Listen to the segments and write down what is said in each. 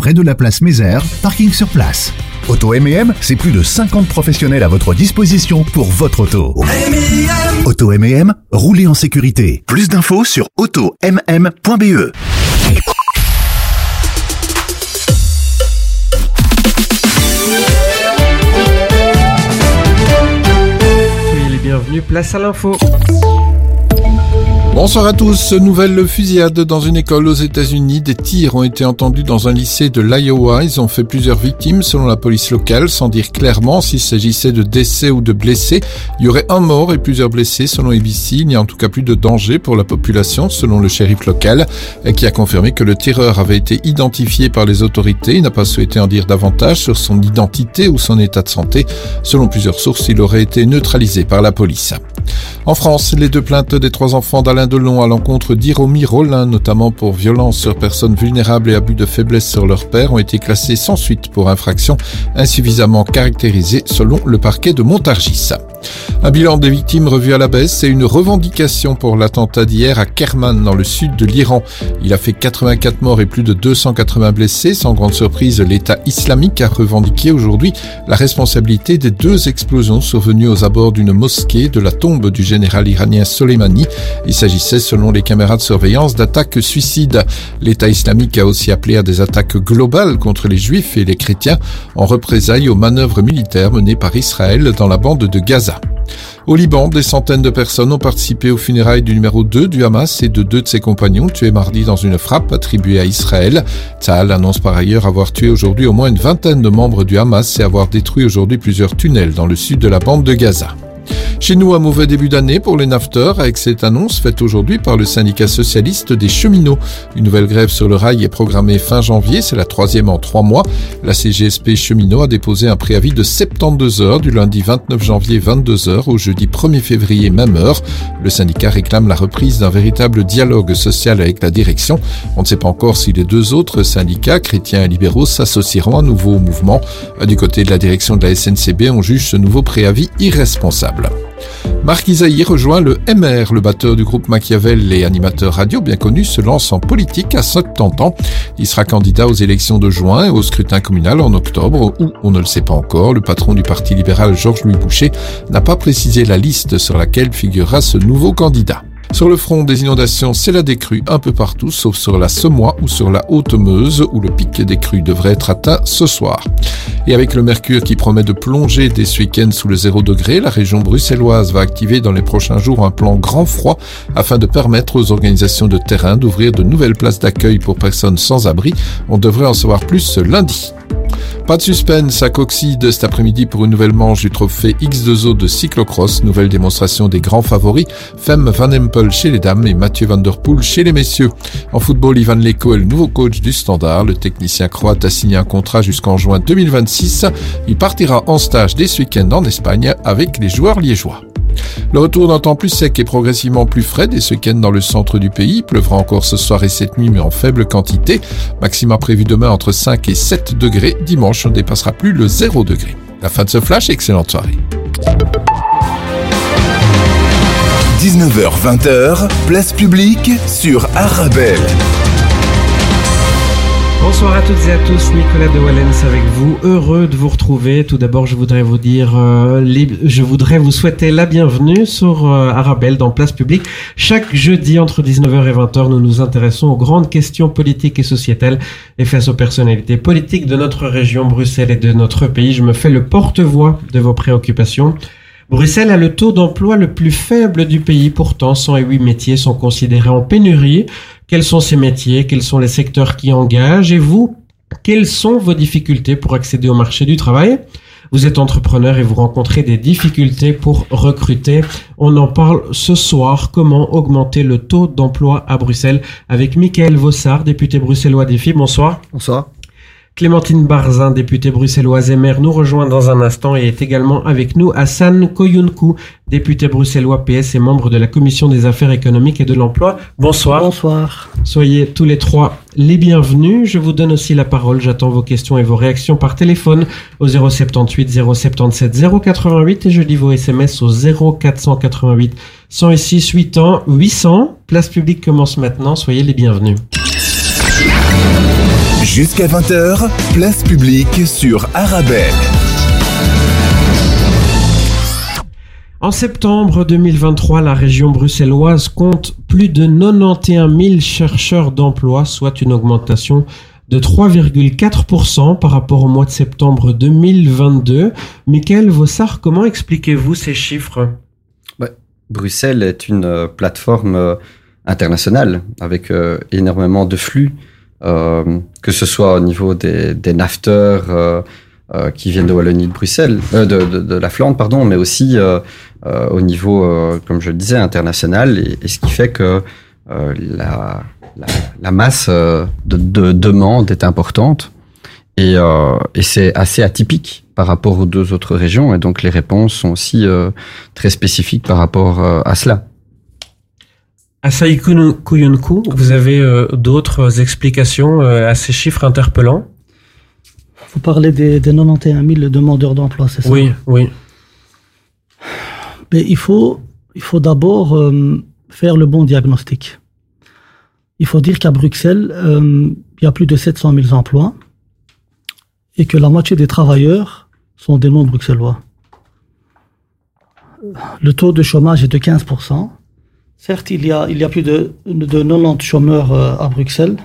près de la place Mézère, parking sur place. Auto M&M, c'est plus de 50 professionnels à votre disposition pour votre auto. Auto M&M, roulez en sécurité. Plus d'infos sur automm.be. Soyez les bienvenus, place à l'info. Bonsoir à tous. Nouvelle fusillade dans une école aux États-Unis. Des tirs ont été entendus dans un lycée de l'Iowa. Ils ont fait plusieurs victimes selon la police locale, sans dire clairement s'il s'agissait de décès ou de blessés. Il y aurait un mort et plusieurs blessés selon ABC. Il n'y a en tout cas plus de danger pour la population selon le shérif local, qui a confirmé que le tireur avait été identifié par les autorités. Il n'a pas souhaité en dire davantage sur son identité ou son état de santé. Selon plusieurs sources, il aurait été neutralisé par la police. En France, les deux plaintes des trois enfants d'Alain Delon à l'encontre d'Iromi Rollin, notamment pour violence sur personnes vulnérables et abus de faiblesse sur leur père, ont été classées sans suite pour infraction insuffisamment caractérisée selon le parquet de Montargis. Un bilan des victimes revu à la baisse et une revendication pour l'attentat d'hier à Kerman dans le sud de l'Iran. Il a fait 84 morts et plus de 280 blessés. Sans grande surprise, l'État islamique a revendiqué aujourd'hui la responsabilité des deux explosions survenues aux abords d'une mosquée de la tombe du général iranien Soleimani. Il s'agissait, selon les caméras de surveillance, d'attaques suicides. L'État islamique a aussi appelé à des attaques globales contre les juifs et les chrétiens en représailles aux manœuvres militaires menées par Israël dans la bande de Gaza. Au Liban, des centaines de personnes ont participé aux funérailles du numéro 2 du Hamas et de deux de ses compagnons tués mardi dans une frappe attribuée à Israël. Tzahal annonce par ailleurs avoir tué aujourd'hui au moins une vingtaine de membres du Hamas et avoir détruit aujourd'hui plusieurs tunnels dans le sud de la bande de Gaza. Chez nous, un mauvais début d'année pour les nafteurs avec cette annonce faite aujourd'hui par le syndicat socialiste des cheminots. Une nouvelle grève sur le rail est programmée fin janvier, c'est la troisième en trois mois. La CGSP cheminot a déposé un préavis de 72 heures du lundi 29 janvier 22 heures au jeudi 1er février même heure. Le syndicat réclame la reprise d'un véritable dialogue social avec la direction. On ne sait pas encore si les deux autres syndicats, chrétiens et libéraux, s'associeront à nouveau au mouvement. Du côté de la direction de la SNCB, on juge ce nouveau préavis irresponsable. Marc Isaïe rejoint le MR, le batteur du groupe Machiavel et animateur radio bien connu, se lance en politique à 70 ans. Il sera candidat aux élections de juin et au scrutin communal en octobre, où, on ne le sait pas encore, le patron du Parti libéral Georges-Louis Boucher n'a pas précisé la liste sur laquelle figurera ce nouveau candidat. Sur le front des inondations, c'est la décrue un peu partout, sauf sur la Semois ou sur la Haute-Meuse, où le pic des crues devrait être atteint ce soir. Et avec le mercure qui promet de plonger dès ce week-end sous le zéro degré, la région bruxelloise va activer dans les prochains jours un plan grand froid afin de permettre aux organisations de terrain d'ouvrir de nouvelles places d'accueil pour personnes sans abri. On devrait en savoir plus ce lundi. Pas de suspense à Coxide cet après-midi pour une nouvelle manche du trophée X2O de cyclocross, nouvelle démonstration des grands favoris, Femme Van Chez les dames et Mathieu Van Der Poel chez les messieurs. En football, Ivan Leko est le nouveau coach du Standard. Le technicien croate a signé un contrat jusqu'en juin 2026. Il partira en stage dès ce week-end en Espagne avec les joueurs liégeois. Le retour d'un temps plus sec et progressivement plus frais dès ce week-end dans le centre du pays. Il pleuvra encore ce soir et cette nuit, mais en faible quantité. Maxima prévu demain entre 5 et 7 degrés. Dimanche, on ne dépassera plus le 0 degré. La fin de ce flash, excellente soirée. 19h-20h, place publique sur Arabelle. Bonsoir à toutes et à tous, Nicolas de Wallens avec vous, heureux de vous retrouver. Tout d'abord, je voudrais vous dire, euh, je voudrais vous souhaiter la bienvenue sur euh, Arabelle dans Place Publique. Chaque jeudi entre 19h et 20h, nous nous intéressons aux grandes questions politiques et sociétales et face aux personnalités politiques de notre région, Bruxelles et de notre pays. Je me fais le porte-voix de vos préoccupations. Bruxelles a le taux d'emploi le plus faible du pays, pourtant 108 métiers sont considérés en pénurie. Quels sont ces métiers? Quels sont les secteurs qui engagent? Et vous, quelles sont vos difficultés pour accéder au marché du travail? Vous êtes entrepreneur et vous rencontrez des difficultés pour recruter. On en parle ce soir. Comment augmenter le taux d'emploi à Bruxelles? Avec Michael Vossard, député bruxellois défi. Bonsoir. Bonsoir. Clémentine Barzin, députée bruxelloise et maire, nous rejoint dans un instant et est également avec nous Hassan Koyunku, député bruxellois PS et membre de la Commission des affaires économiques et de l'emploi. Bonsoir. Bonsoir. Soyez tous les trois les bienvenus. Je vous donne aussi la parole. J'attends vos questions et vos réactions par téléphone au 078 077 088 et je lis vos SMS au 0488 106 8 ans 800. Place publique commence maintenant. Soyez les bienvenus. Jusqu'à 20h, place publique sur Arabelle. En septembre 2023, la région bruxelloise compte plus de 91 000 chercheurs d'emploi, soit une augmentation de 3,4% par rapport au mois de septembre 2022. Michael Vossard, comment expliquez-vous ces chiffres? Bruxelles est une euh, plateforme euh, internationale avec euh, énormément de flux, que ce soit au niveau des, des nafteurs qui viennent de Wallonie de Bruxelles, de, de, de, la Flandre, pardon, mais aussi au niveau, comme je le disais, international, et, ce qui fait que la, la, la, masse de, de demande est importante. Et, euh, et c'est assez atypique par rapport aux deux autres régions, et donc les réponses sont aussi euh, très spécifiques par rapport euh, à cela. Asaï Kuyunku, vous avez euh, d'autres explications euh, à ces chiffres interpellants? Vous parlez des, des 91 000 demandeurs d'emploi, c'est ça? Oui, oui. Mais il faut, il faut d'abord euh, faire le bon diagnostic. Il faut dire qu'à Bruxelles, il y a plus de 700 000 emplois et que la moitié des travailleurs sont des non-bruxellois. Le taux de chômage est de 15%. Certes, il y a, plus de, de 90 chômeurs euh, à Bruxelles.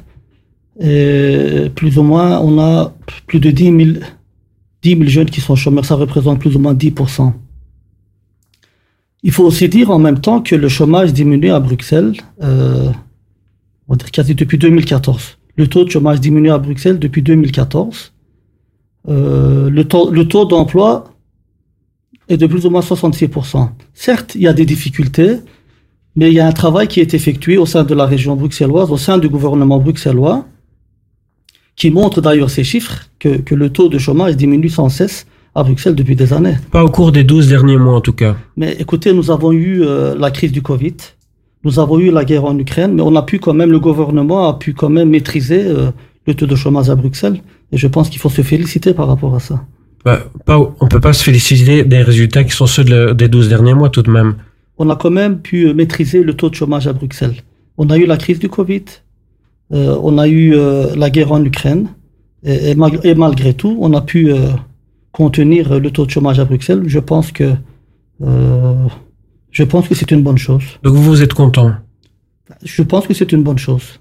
Et plus ou moins, on a plus de 10 000, 10 000 jeunes qui sont chômeurs. Ça représente plus ou moins 10%. Il faut aussi dire en même temps que le chômage diminue à Bruxelles, euh, on va dire quasi depuis 2014. Le taux de chômage diminue à Bruxelles depuis 2014. Euh, le taux, le taux d'emploi est de plus ou moins 66%. Certes, il y a des difficultés, mais il y a un travail qui est effectué au sein de la région bruxelloise, au sein du gouvernement bruxellois, qui montre d'ailleurs ces chiffres, que, que, le taux de chômage diminue sans cesse à Bruxelles depuis des années. Pas au cours des 12 derniers mois en tout cas. Mais écoutez, nous avons eu euh, la crise du Covid, nous avons eu la guerre en Ukraine, mais on a pu quand même, le gouvernement a pu quand même maîtriser euh, le taux de chômage à Bruxelles. Et je pense qu'il faut se féliciter par rapport à ça. Bah, pas, on peut pas se féliciter des résultats qui sont ceux de, des 12 derniers mois tout de même. On a quand même pu maîtriser le taux de chômage à Bruxelles. On a eu la crise du Covid, euh, on a eu euh, la guerre en Ukraine, et, et, mal, et, malgré tout, on a pu euh, contenir le taux de chômage à Bruxelles. Je pense que je pense que c'est une bonne chose. Donc vous êtes content? Je pense que c'est une bonne chose.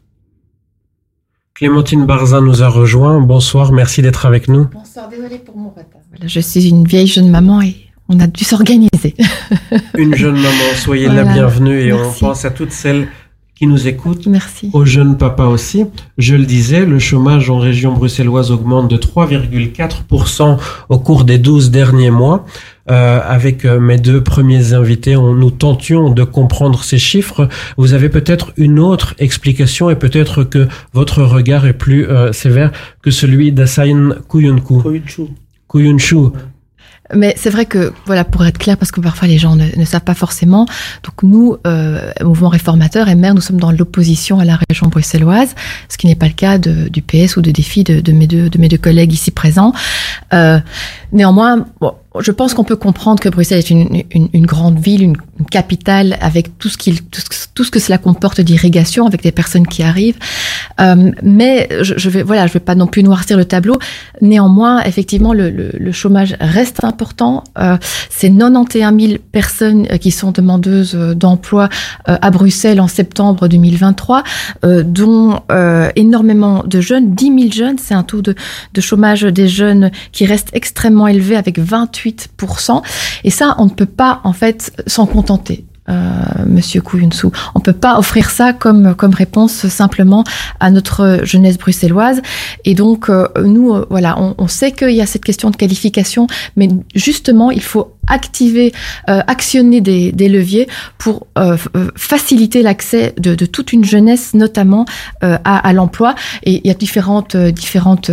Clémentine Barzin nous a rejoint. Bonsoir, merci d'être avec nous. Bonsoir, désolé pour mon retard. Voilà, je suis une vieille jeune maman et on a dû s'organiser. une jeune maman, soyez voilà. la bienvenue et merci. on pense à toutes celles qui nous écoutent. Merci. Aux jeunes papas aussi. Je le disais, le chômage en région bruxelloise augmente de 3,4% au cours des 12 derniers mois. Euh, avec mes deux premiers invités, on, nous tentions de comprendre ces chiffres. Vous avez peut-être une autre explication et peut-être que votre regard est plus euh, sévère que celui d'Assain Kuyunku. Kuyunchu. Kuyunchu. Mais c'est vrai que, voilà, pour être clair, parce que parfois les gens ne, savent pas forcément, donc nous, euh, Mouvement Réformateur et Maire, nous sommes dans l'opposition à la région bruxelloise, ce qui n'est pas le cas de, du PS ou de Défi de, de, mes, deux, de mes deux collègues ici présents. Euh, néanmoins, bon, je pense qu'on peut comprendre que Bruxelles est une, une, une grande ville, une, capitale avec tout ce, qui, tout, ce, tout ce que cela comporte d'irrigation, avec des personnes qui arrivent. Euh, mais je, je vais, voilà, je vais pas non plus noircir le tableau. Néanmoins, effectivement, le, le, le chômage reste important. Euh, C'est 91 000 personnes qui sont demandeuses d'emploi euh, à Bruxelles en septembre 2023, euh, dont euh, énormément de jeunes, 10 000 jeunes. C'est un taux de, de chômage des jeunes qui reste extrêmement élevé avec 28% et ça, on ne peut pas en fait s'en contenter. Euh, Monsieur Kouyunsou. On peut pas offrir ça comme comme réponse simplement à notre jeunesse bruxelloise. Et donc euh, nous, euh, voilà, on, on sait qu'il y a cette question de qualification, mais justement, il faut activer, euh, actionner des, des, leviers pour euh, faciliter l'accès de, de, toute une jeunesse, notamment euh, à, à l'emploi. Et il y a différentes, différentes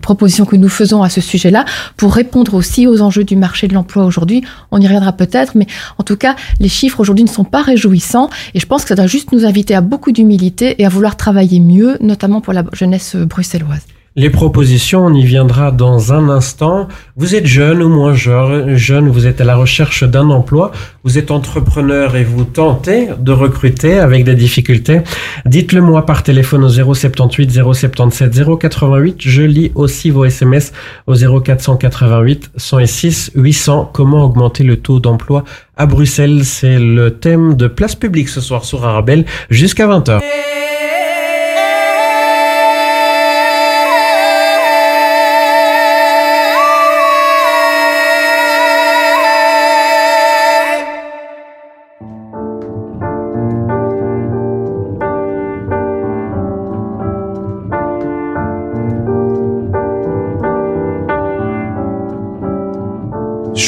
propositions que nous faisons à ce sujet-là pour répondre aussi aux enjeux du marché de l'emploi aujourd'hui. On y reviendra peut-être, mais en tout cas, les chiffres aujourd'hui ne sont pas réjouissants. Et je pense que ça doit juste nous inviter à beaucoup d'humilité et à vouloir travailler mieux, notamment pour la jeunesse bruxelloise. Les propositions, on y viendra dans un instant. Vous êtes jeune ou moins jeune, vous êtes à la recherche d'un emploi, vous êtes entrepreneur et vous tentez de recruter avec des difficultés. Dites-le moi par téléphone au 078 077 088. Je lis aussi vos SMS au 0488 106 800. Comment augmenter le taux d'emploi à Bruxelles? C'est le thème de Place Publique ce soir sur Arabelle jusqu'à 20h. Je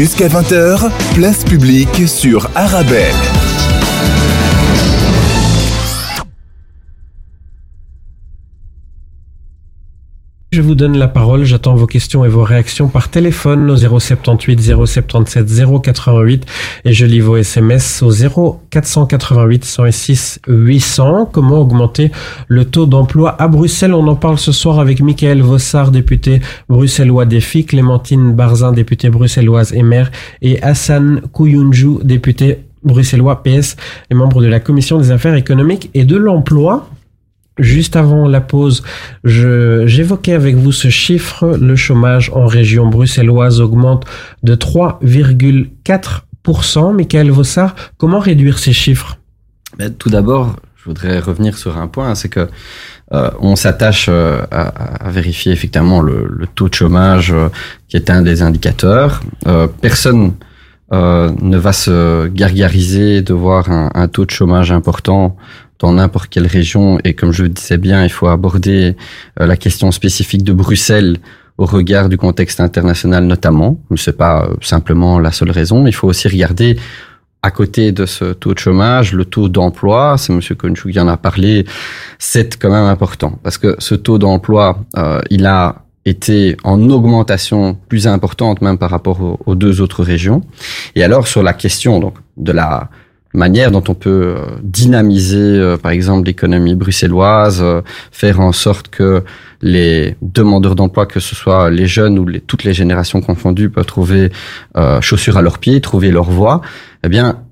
Jusqu'à 20h, place publique sur Arabelle. Je vous donne la parole, j'attends vos questions et vos réactions par téléphone au 078 077 088 et je lis vos SMS au 0488 106 800. Comment augmenter le taux d'emploi à Bruxelles? On en parle ce soir avec Michael Vossard, député bruxellois défi, Clémentine Barzin, députée bruxelloise et maire, et Hassan Kouyunju, député bruxellois PS et membre de la commission des affaires économiques et de l'emploi. Juste avant la pause, j'évoquais avec vous ce chiffre. Le chômage en région bruxelloise augmente de 3,4%. Michael Vossard, comment réduire ces chiffres? Ben, tout d'abord, je voudrais revenir sur un point, c'est que euh, on s'attache euh, à, vérifier effectivement le, taux de chômage euh, qui est un des indicateurs. Personne ne va se gargariser de voir un, taux de chômage important dans n'importe quelle région. Et comme je le disais bien, il faut aborder la question spécifique de Bruxelles au regard du contexte international notamment. Ce n'est pas simplement la seule raison. Il faut aussi regarder à côté de ce taux de chômage, le taux d'emploi, c'est M. Konchou qui en a parlé, c'est quand même important parce que ce taux d'emploi, euh, il a été en augmentation plus importante même par rapport aux, deux autres régions. Et alors sur la question donc de la manière dont on peut euh, dynamiser, euh, par exemple, l'économie bruxelloise, euh, faire en sorte que les demandeurs d'emploi, que ce soit les jeunes ou les, toutes les générations confondues, peuvent trouver euh, chaussures à leurs pieds, trouver leur voie. Eh bien,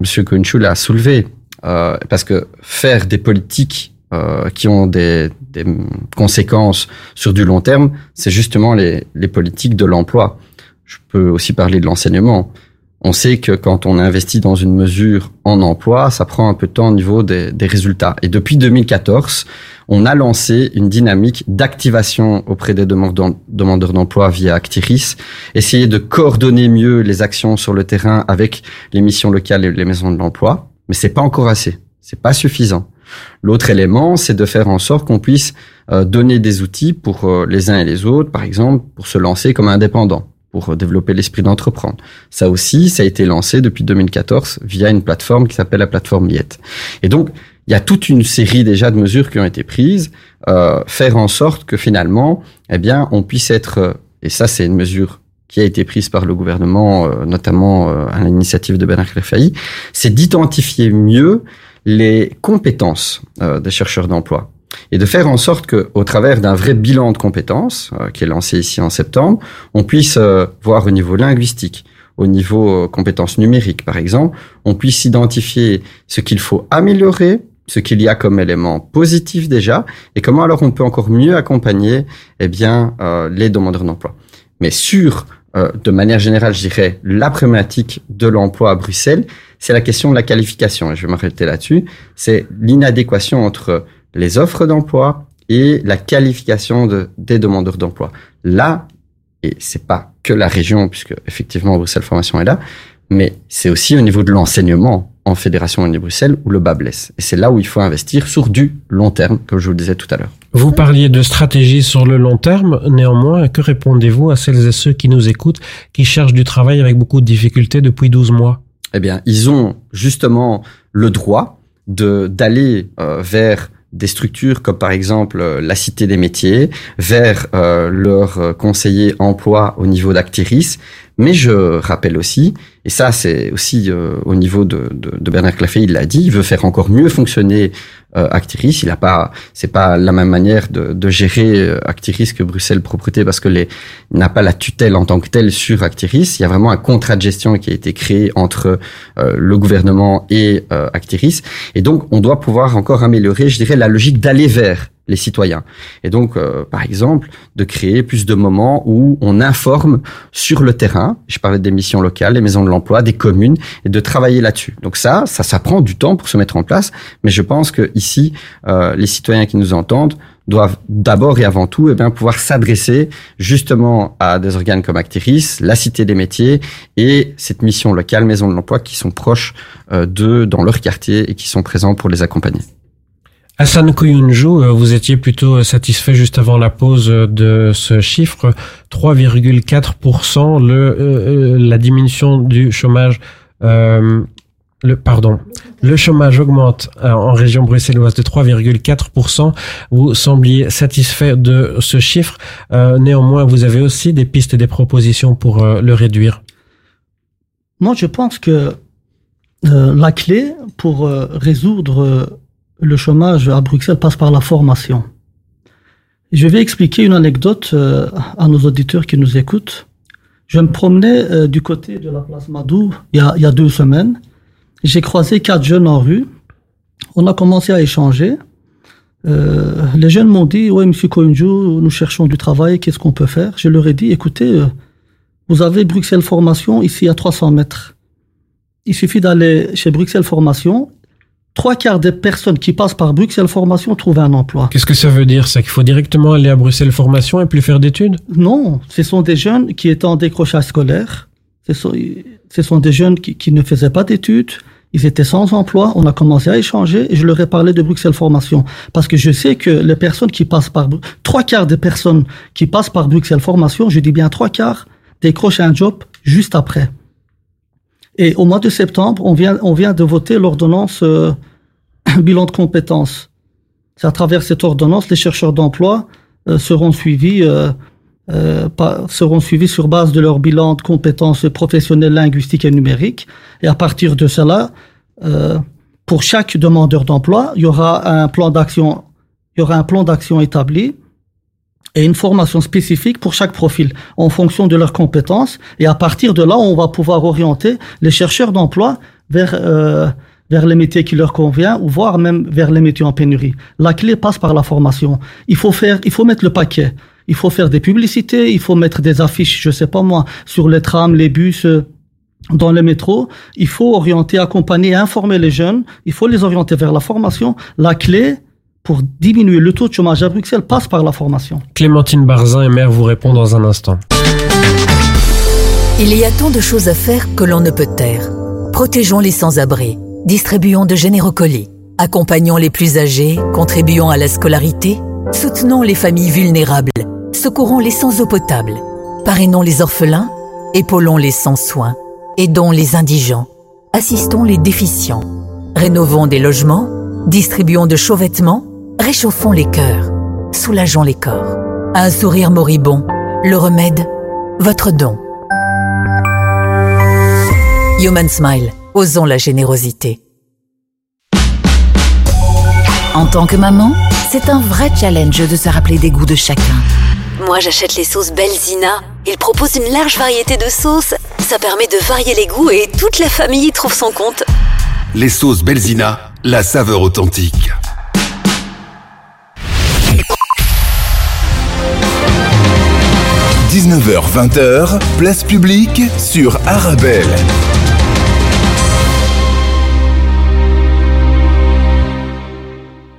Monsieur Kunchul a soulevé euh, parce que faire des politiques euh, qui ont des, des, conséquences sur du long terme, c'est justement les, les politiques de l'emploi. Je peux aussi parler de l'enseignement. On sait que quand on investit dans une mesure en emploi, ça prend un peu de temps au niveau des, des résultats. Et depuis 2014, on a lancé une dynamique d'activation auprès des demandeurs d'emploi via Actiris, essayer de coordonner mieux les actions sur le terrain avec les missions locales et les maisons de l'emploi. Mais c'est pas encore assez. C'est pas suffisant. L'autre élément, c'est de faire en sorte qu'on puisse euh, donner des outils pour euh, les uns et les autres, par exemple, pour se lancer comme indépendant pour développer l'esprit d'entreprendre. Ça aussi, ça a été lancé depuis 2014 via une plateforme qui s'appelle la plateforme Miette. Et donc, il y a toute une série déjà de mesures qui ont été prises, euh, faire en sorte que finalement, eh bien, on puisse être, et ça c'est une mesure qui a été prise par le gouvernement, euh, notamment euh, à l'initiative de Bernard Failly, c'est d'identifier mieux les compétences euh, des chercheurs d'emploi et de faire en sorte que, au travers d'un vrai bilan de compétences euh, qui est lancé ici en septembre, on puisse euh, voir au niveau linguistique, au niveau euh, compétences numériques par exemple, on puisse identifier ce qu'il faut améliorer, ce qu'il y a comme élément positif déjà, et comment alors on peut encore mieux accompagner eh bien les demandeurs d'emploi. Mais sur de manière générale, je dirais, la problématique de l'emploi à Bruxelles, c'est la question de la qualification. Et je vais m'arrêter là-dessus. C'est l'inadéquation entre les offres d'emploi et la qualification de, des demandeurs d'emploi. Là, et c'est pas que la région, puisque effectivement Bruxelles Formation est là, mais c'est aussi au niveau de l'enseignement en Fédération Wallonie-Bruxelles où le bas blesse. Et c'est là où il faut investir sur du long terme, comme je vous le disais tout à l'heure. Vous parliez de stratégie sur le long terme. Néanmoins, que répondez-vous à celles et ceux qui nous écoutent, qui cherchent du travail avec beaucoup de difficultés depuis 12 mois? Eh bien, ils ont justement le droit de d'aller euh, vers des structures comme par exemple euh, la Cité des métiers vers euh, leur euh, conseiller emploi au niveau d'Actiris. Mais je rappelle aussi, et ça c'est aussi euh, au niveau de, de, de Bernard Claffey, il l'a dit, il veut faire encore mieux fonctionner euh, Actiris. Il a pas, c'est pas la même manière de, de gérer euh, Actiris que Bruxelles Propreté parce que les n'a pas la tutelle en tant que telle sur Actiris. Il y a vraiment un contrat de gestion qui a été créé entre euh, le gouvernement et euh, Actiris. Et donc on doit pouvoir encore améliorer, je dirais, la logique d'aller vers les citoyens. Et donc, euh, par exemple, de créer plus de moments où on informe sur le terrain. Je parlais des missions locales, les maisons de l'emploi, des communes, et de travailler là-dessus. Donc ça, ça, ça prend du temps pour se mettre en place. Mais je pense que ici, euh, les citoyens qui nous entendent doivent d'abord et avant tout eh bien, pouvoir s'adresser justement à des organes comme Actiris, la Cité des métiers et cette mission locale, Maison de l'emploi, qui sont proches euh, d'eux dans leur quartier et qui sont présents pour les accompagner. Hassan Koyunju, vous étiez plutôt satisfait juste avant la pause de ce chiffre, 3,4%, le, euh, la diminution du chômage, euh, le, pardon, le chômage augmente en région bruxelloise de 3,4%. Vous sembliez satisfait de ce chiffre. Euh, néanmoins, vous avez aussi des pistes et des propositions pour euh, le réduire. Moi, je pense que euh, la clé pour résoudre le chômage à Bruxelles passe par la formation. Je vais expliquer une anecdote euh, à nos auditeurs qui nous écoutent. Je me promenais euh, du côté de la place Madou il y a, deux semaines. J'ai croisé quatre jeunes en rue. On a commencé à échanger. Euh, les jeunes m'ont dit, ouais, monsieur Koinju, nous cherchons du travail, qu'est-ce qu'on peut faire? Je leur ai dit, écoutez, vous avez Bruxelles Formation ici à 300 mètres. Il suffit d'aller chez Bruxelles Formation trois quarts des personnes qui passent par Bruxelles Formation trouvent un emploi. Qu'est-ce que ça veut dire? Ça Qu'il faut directement aller à Bruxelles Formation et plus faire d'études? Non, ce sont des jeunes qui étaient en décrochage scolaire. Ce sont, ce sont des jeunes qui, qui ne faisaient pas d'études. Ils étaient sans emploi. On a commencé à échanger et je leur ai parlé de Bruxelles Formation. Parce que je sais que les personnes qui passent par, trois quarts des personnes qui passent par Bruxelles Formation, je dis bien trois quarts, décrochent un job juste après. Et au mois de septembre, on vient, on vient de voter l'ordonnance euh, bilan de compétences. C'est à travers cette ordonnance, les chercheurs d'emploi euh, seront suivis euh, euh, par- seront suivis sur base de leur bilan de compétences professionnelles, linguistiques et numériques. Et à partir de cela, euh, pour chaque demandeur d'emploi, il y aura un plan d'action, il y aura un plan d'action établi et une formation spécifique pour chaque profil en fonction de leurs compétences. Et à partir de là, on va pouvoir orienter les chercheurs d'emploi vers euh, vers les métiers qui leur convient ou voire même vers les métiers en pénurie. La clé passe par la formation. Il faut faire, il faut mettre le paquet. Il faut faire des publicités, il faut mettre des affiches, je sais pas moi, sur les trams, les bus, euh, dans les métros. Il faut orienter, accompagner, informer les jeunes. Il faut les orienter vers la formation. La clé pour diminuer le taux de chômage à Bruxelles passe par la formation. Clémentine Barzin et mère vous répond dans un instant. Il y a tant de choses à faire que l'on ne peut taire. Protégeons les sans-abri, distribuons de généreux colis, accompagnons les plus âgés, contribuons à la scolarité, soutenons les familles vulnérables, secourons les sans eau potable, parrainons les orphelins, épaulons les sans soins, aidons les indigents, assistons les déficients, rénovons des logements, distribuons de chauds vêtements, réchauffons les cœurs, soulageons les corps. Un sourire moribond, le remède, votre don. Human Smile, osons la générosité. En tant que maman, c'est un vrai challenge de se rappeler des goûts de chacun. Moi, j'achète les sauces Belzina. Ils proposent une large variété de sauces. Ça permet de varier les goûts et toute la famille y trouve son compte. Les sauces Belzina, la saveur authentique. « 19h-20h, place publique sur Arabelle.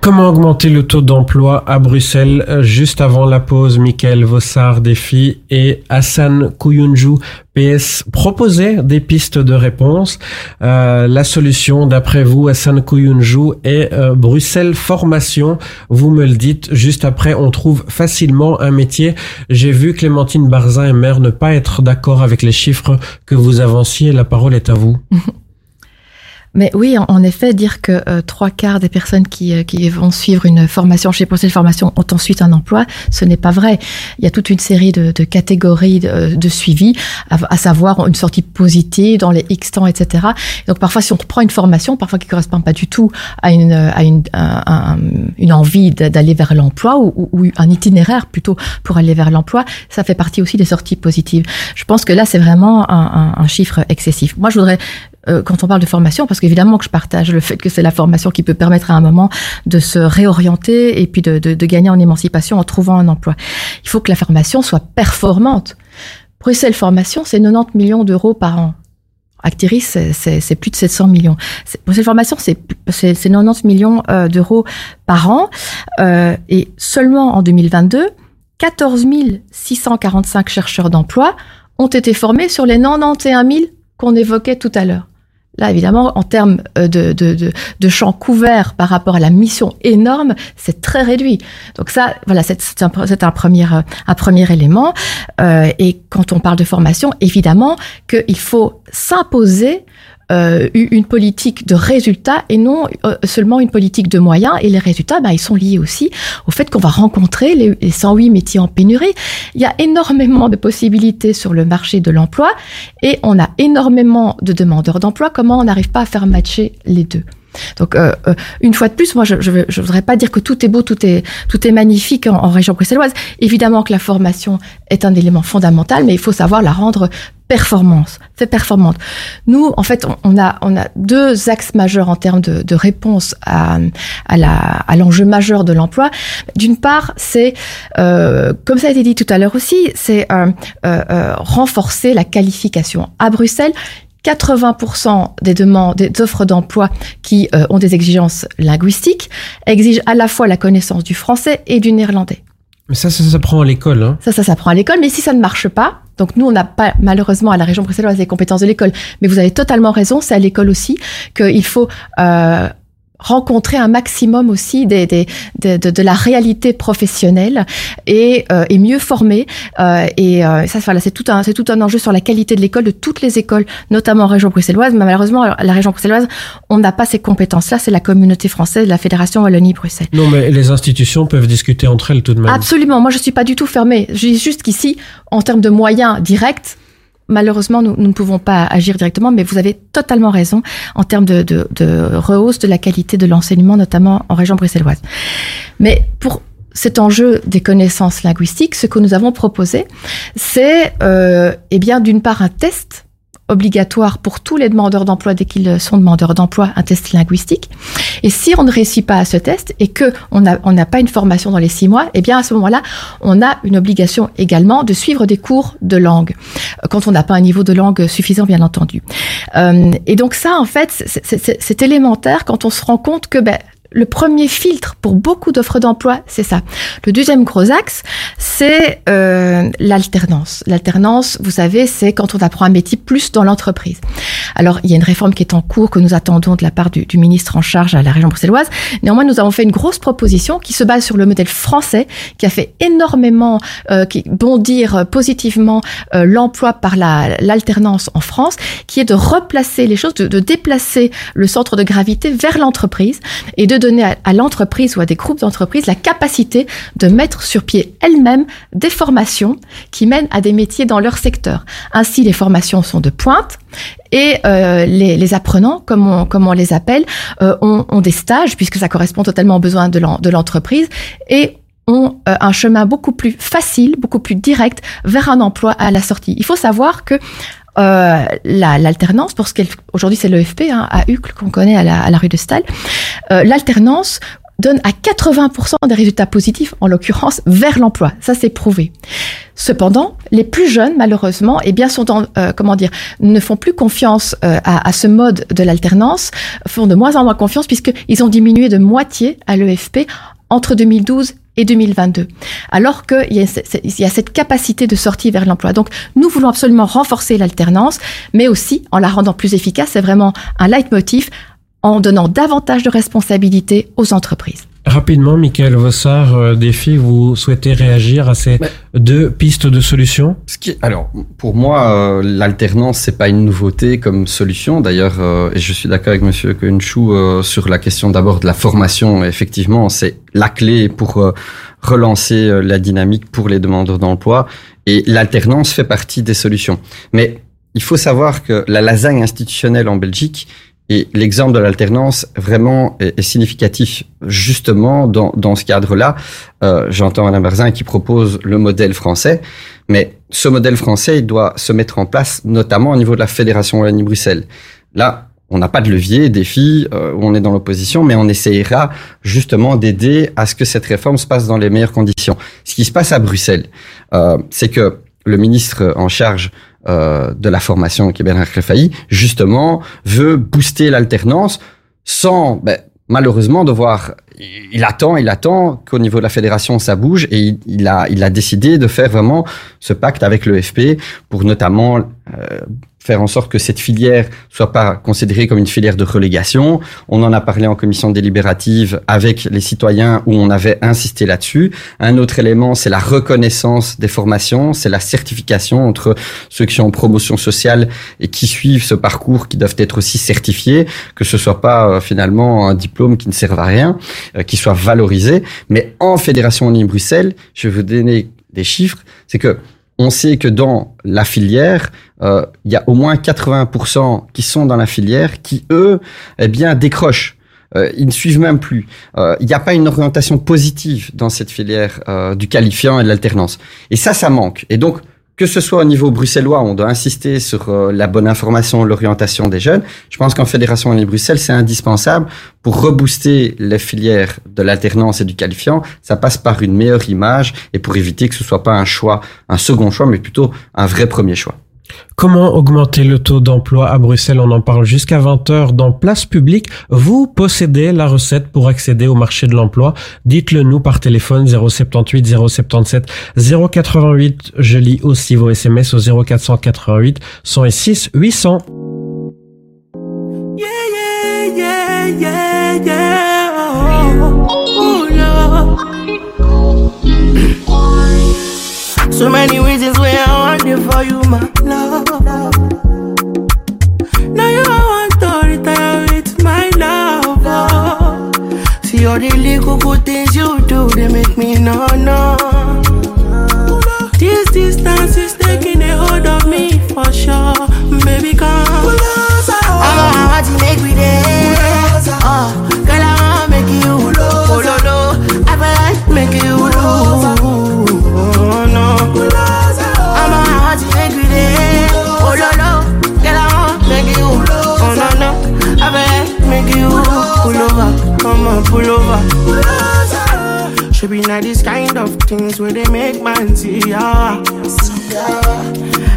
Comment augmenter le taux d'emploi à Bruxelles Euh, Juste avant la pause, Michael Vossard, défi et Hassan Kouyunju, PS, proposaient des pistes de réponse. Euh, la solution, d'après vous, Hassan Kouyunju, est euh, Bruxelles Formation. Vous me le dites, juste après, on trouve facilement un métier. J'ai vu Clémentine Barzin et mère ne pas être d'accord avec les chiffres que vous avanciez. La parole est à vous. Mais oui, en- effet, dire que euh, trois quarts des personnes qui, euh, qui vont suivre une formation chez Bruxelles Formation ont ensuite un emploi, ce n'est pas vrai. Il y a toute une série de, de catégories de, de suivi, à, à savoir une sortie positive dans les X temps, etc. Donc parfois, si on reprend une formation, parfois qui correspond pas du tout à une, à une, un- un- une envie d'a- d'aller vers l'emploi ou, ou- ou un itinéraire plutôt pour aller vers l'emploi, ça fait partie aussi des sorties positives. Je pense que là, c'est vraiment un, un- un chiffre excessif. Moi, je voudrais euh, quand on parle de formation, parce qu'évidemment que je partage le fait que c'est la formation qui peut permettre à un moment de se réorienter et puis de, gagner en émancipation en trouvant un emploi. Il faut que la formation soit performante. Bruxelles Formation, c'est 90 millions d'euros par an. Actiris, c'est- plus de 700 millions. Bruxelles Formation, c'est 90 millions euh, d'euros par an. Euh, et seulement en 2022, 14 645 chercheurs d'emploi ont été formés sur les 91 000 qu'on évoquait tout à l'heure. Là, évidemment, en termes euh, de, de, de, de champs couverts par rapport à la mission énorme, c'est très réduit. Donc ça, voilà, c'est un, un premier, euh, un premier élément. Euh, et quand on parle de formation, évidemment qu'il faut s'imposer euh, une politique de résultats et non euh, seulement une politique de moyens. Et les résultats, ben, ils sont liés aussi au fait qu'on va rencontrer les, les 108 métiers en pénurie. Il y a énormément de possibilités sur le marché de l'emploi et on a énormément de demandeurs d'emploi. Comment on n'arrive pas à faire matcher les deux? Donc euh, euh, une fois de plus, moi je, je voudrais pas dire que tout est beau, tout est tout est magnifique en, région bruxelloise. Évidemment que la formation est un élément fondamental, mais il faut savoir la rendre performance, fait performante. Nous, en fait, on, a on a deux axes majeurs en termes de, de réponse à à la à l'enjeu majeur de l'emploi. D'une part, c'est euh, comme ça a été dit tout à l'heure aussi, c'est renforcer la qualification à Bruxelles. 80% des demandes, des offres d'emploi qui euh, ont des exigences linguistiques exigent à la fois la connaissance du français et du néerlandais. Mais ça, ça s'apprend à l'école. Hein. Ça, ça s'apprend à l'école, mais si ça ne marche pas, donc nous, on n'a pas malheureusement à la région bruxelloise les compétences de l'école, mais vous avez totalement raison, c'est à l'école aussi qu'il faut euh, rencontrer un maximum aussi des, des, de, de, de, la réalité professionnelle et, euh, et mieux former. Euh, et euh, ça, voilà, c'est tout un, c'est tout un enjeu sur la qualité de l'école de toutes les écoles, notamment en région bruxelloise. Mais malheureusement, la région bruxelloise, on n'a pas ces compétences-là. C'est la communauté française, la fédération Wallonie-Bruxelles. Non, mais les institutions peuvent discuter entre elles tout de même. Absolument. Moi, je suis pas du tout fermée. Je dis juste qu'ici, en termes de moyens directs, malheureusement, nous, ne pouvons pas agir directement, mais vous avez totalement raison en termes de, de, de rehausse de la qualité de l'enseignement, notamment en région bruxelloise. Mais pour cet enjeu des connaissances linguistiques, ce que nous avons proposé, c'est euh, eh bien d'une part un test obligatoire pour tous les demandeurs d'emploi dès qu'ils sont demandeurs d'emploi un test linguistique. Et si on ne réussit pas à ce test et que on n'a on pas une formation dans les six mois, eh bien à ce moment-là, on a une obligation également de suivre des cours de langue quand on n'a pas un niveau de langue suffisant, bien entendu. Euh, et donc ça, en fait, c'est élémentaire quand on se rend compte que ben, le premier filtre pour beaucoup d'offres d'emploi, c'est ça. Le deuxième gros axe, c'est euh, l'alternance. L'alternance, vous savez, c'est quand on apprend un métier plus dans l'entreprise. Alors, il y a une réforme qui est en cours que nous attendons de la part du, ministre en charge à la région bruxelloise. Néanmoins, nous avons fait une grosse proposition qui se base sur le modèle français, qui a fait énormément euh, qui bondir positivement euh, l'emploi par l'alternance en France, qui est de replacer les choses, de, de déplacer le centre de gravité vers l'entreprise et de donner à, à l'entreprise ou à des groupes d'entreprises la capacité de mettre sur pied elles-mêmes des formations qui mènent à des métiers dans leur secteur. Ainsi, les formations sont de pointe et euh, les, les, apprenants, comme on, comme on les appelle, euh, ont, ont, des stages puisque ça correspond totalement aux besoins de l'entreprise et ont euh, un chemin beaucoup plus facile, beaucoup plus direct vers un emploi à la sortie. Il faut savoir que euh, l'alternance, pour ce qu'aujourd'hui c'est l'EFP hein, à Uccle qu'on connaît à la, à la, rue de Stahl, euh, l'alternance donne à 80% des résultats positifs, en l'occurrence vers l'emploi. Ça, c'est prouvé. Cependant, les plus jeunes, malheureusement, eh bien, sont en, euh, comment dire, ne font plus confiance euh, à, à, ce mode de l'alternance, font de moins en moins confiance puisqu'ils ont diminué de moitié à l'EFP entre 2012 et 2022. Alors qu'il y, y, a cette capacité de sortie vers l'emploi. Donc, nous voulons absolument renforcer l'alternance, mais aussi en la rendant plus efficace. C'est vraiment un leitmotiv en donnant davantage de responsabilités aux entreprises. Rapidement, Michael Vossard, euh, défi, vous souhaitez réagir à ces Mais, deux pistes de solutions ce qui, Alors, pour moi, euh, l'alternance, c'est pas une nouveauté comme solution. D'ailleurs, euh, et je suis d'accord avec Monsieur Cohenchou euh, sur la question d'abord de la formation. Effectivement, c'est la clé pour euh, relancer euh, la dynamique pour les demandeurs d'emploi. Et l'alternance fait partie des solutions. Mais il faut savoir que la lasagne institutionnelle en Belgique, et l'exemple de l'alternance vraiment est, significatif justement dans, dans ce cadre-là. Euh, J'entends Madame Berzin qui propose le modèle français, mais ce modèle français doit se mettre en place notamment au niveau de la Fédération Wallonie-Bruxelles. Là, on n'a pas de levier, défi, euh, on est dans l'opposition, mais on essayera justement d'aider à ce que cette réforme se passe dans les meilleures conditions. Ce qui se passe à Bruxelles, euh, c'est que le ministre en charge euh, de la formation qui est Bernard Réfailly, justement, veut booster l'alternance sans, ben, malheureusement, devoir. Il attend, il attend qu'au niveau de la fédération ça bouge et il, il, a, il a décidé de faire vraiment ce pacte avec le FP pour notamment euh, faire en sorte que cette filière soit pas considérée comme une filière de relégation. On en a parlé en commission délibérative avec les citoyens où on avait insisté là-dessus. Un autre élément, c'est la reconnaissance des formations, c'est la certification entre ceux qui sont en promotion sociale et qui suivent ce parcours qui doivent être aussi certifiés, que ce soit pas euh, finalement un diplôme qui ne sert à rien, euh, qui soit valorisé. Mais en Fédération Uni Bruxelles, je vais vous donner des chiffres, c'est que on sait que dans la filière, euh, il y a au moins 80% qui sont dans la filière qui, eux, eh bien, décrochent. Euh, ils ne suivent même plus. Euh, il n'y a pas une orientation positive dans cette filière euh, du qualifiant et de l'alternance. Et ça, ça manque. Et donc, que ce soit au niveau bruxellois, on doit insister sur euh, la bonne information, l'orientation des jeunes. Je pense qu'en Fédération Wallonie Bruxelles, c'est indispensable pour rebooster les filières de l'alternance et du qualifiant. Ça passe par une meilleure image et pour éviter que ce soit pas un choix, un second choix, mais plutôt un vrai premier choix. Comment augmenter le taux d'emploi à Bruxelles? On en parle jusqu'à 20h dans Place Publique. Vous possédez la recette pour accéder au marché de l'emploi. Dites-le nous par téléphone 078 077 088. Je lis aussi vos SMS au 0488 106 800. Yeah, yeah, yeah, yeah, yeah. Oh, oh, Lord. So many reasons why I want for you, all the little good things you do, they make me no no. This distance is taking a hold of me for sure, baby. Come, I'm a to make me there. Pull over. Should be not this kind of things where they make man see ya.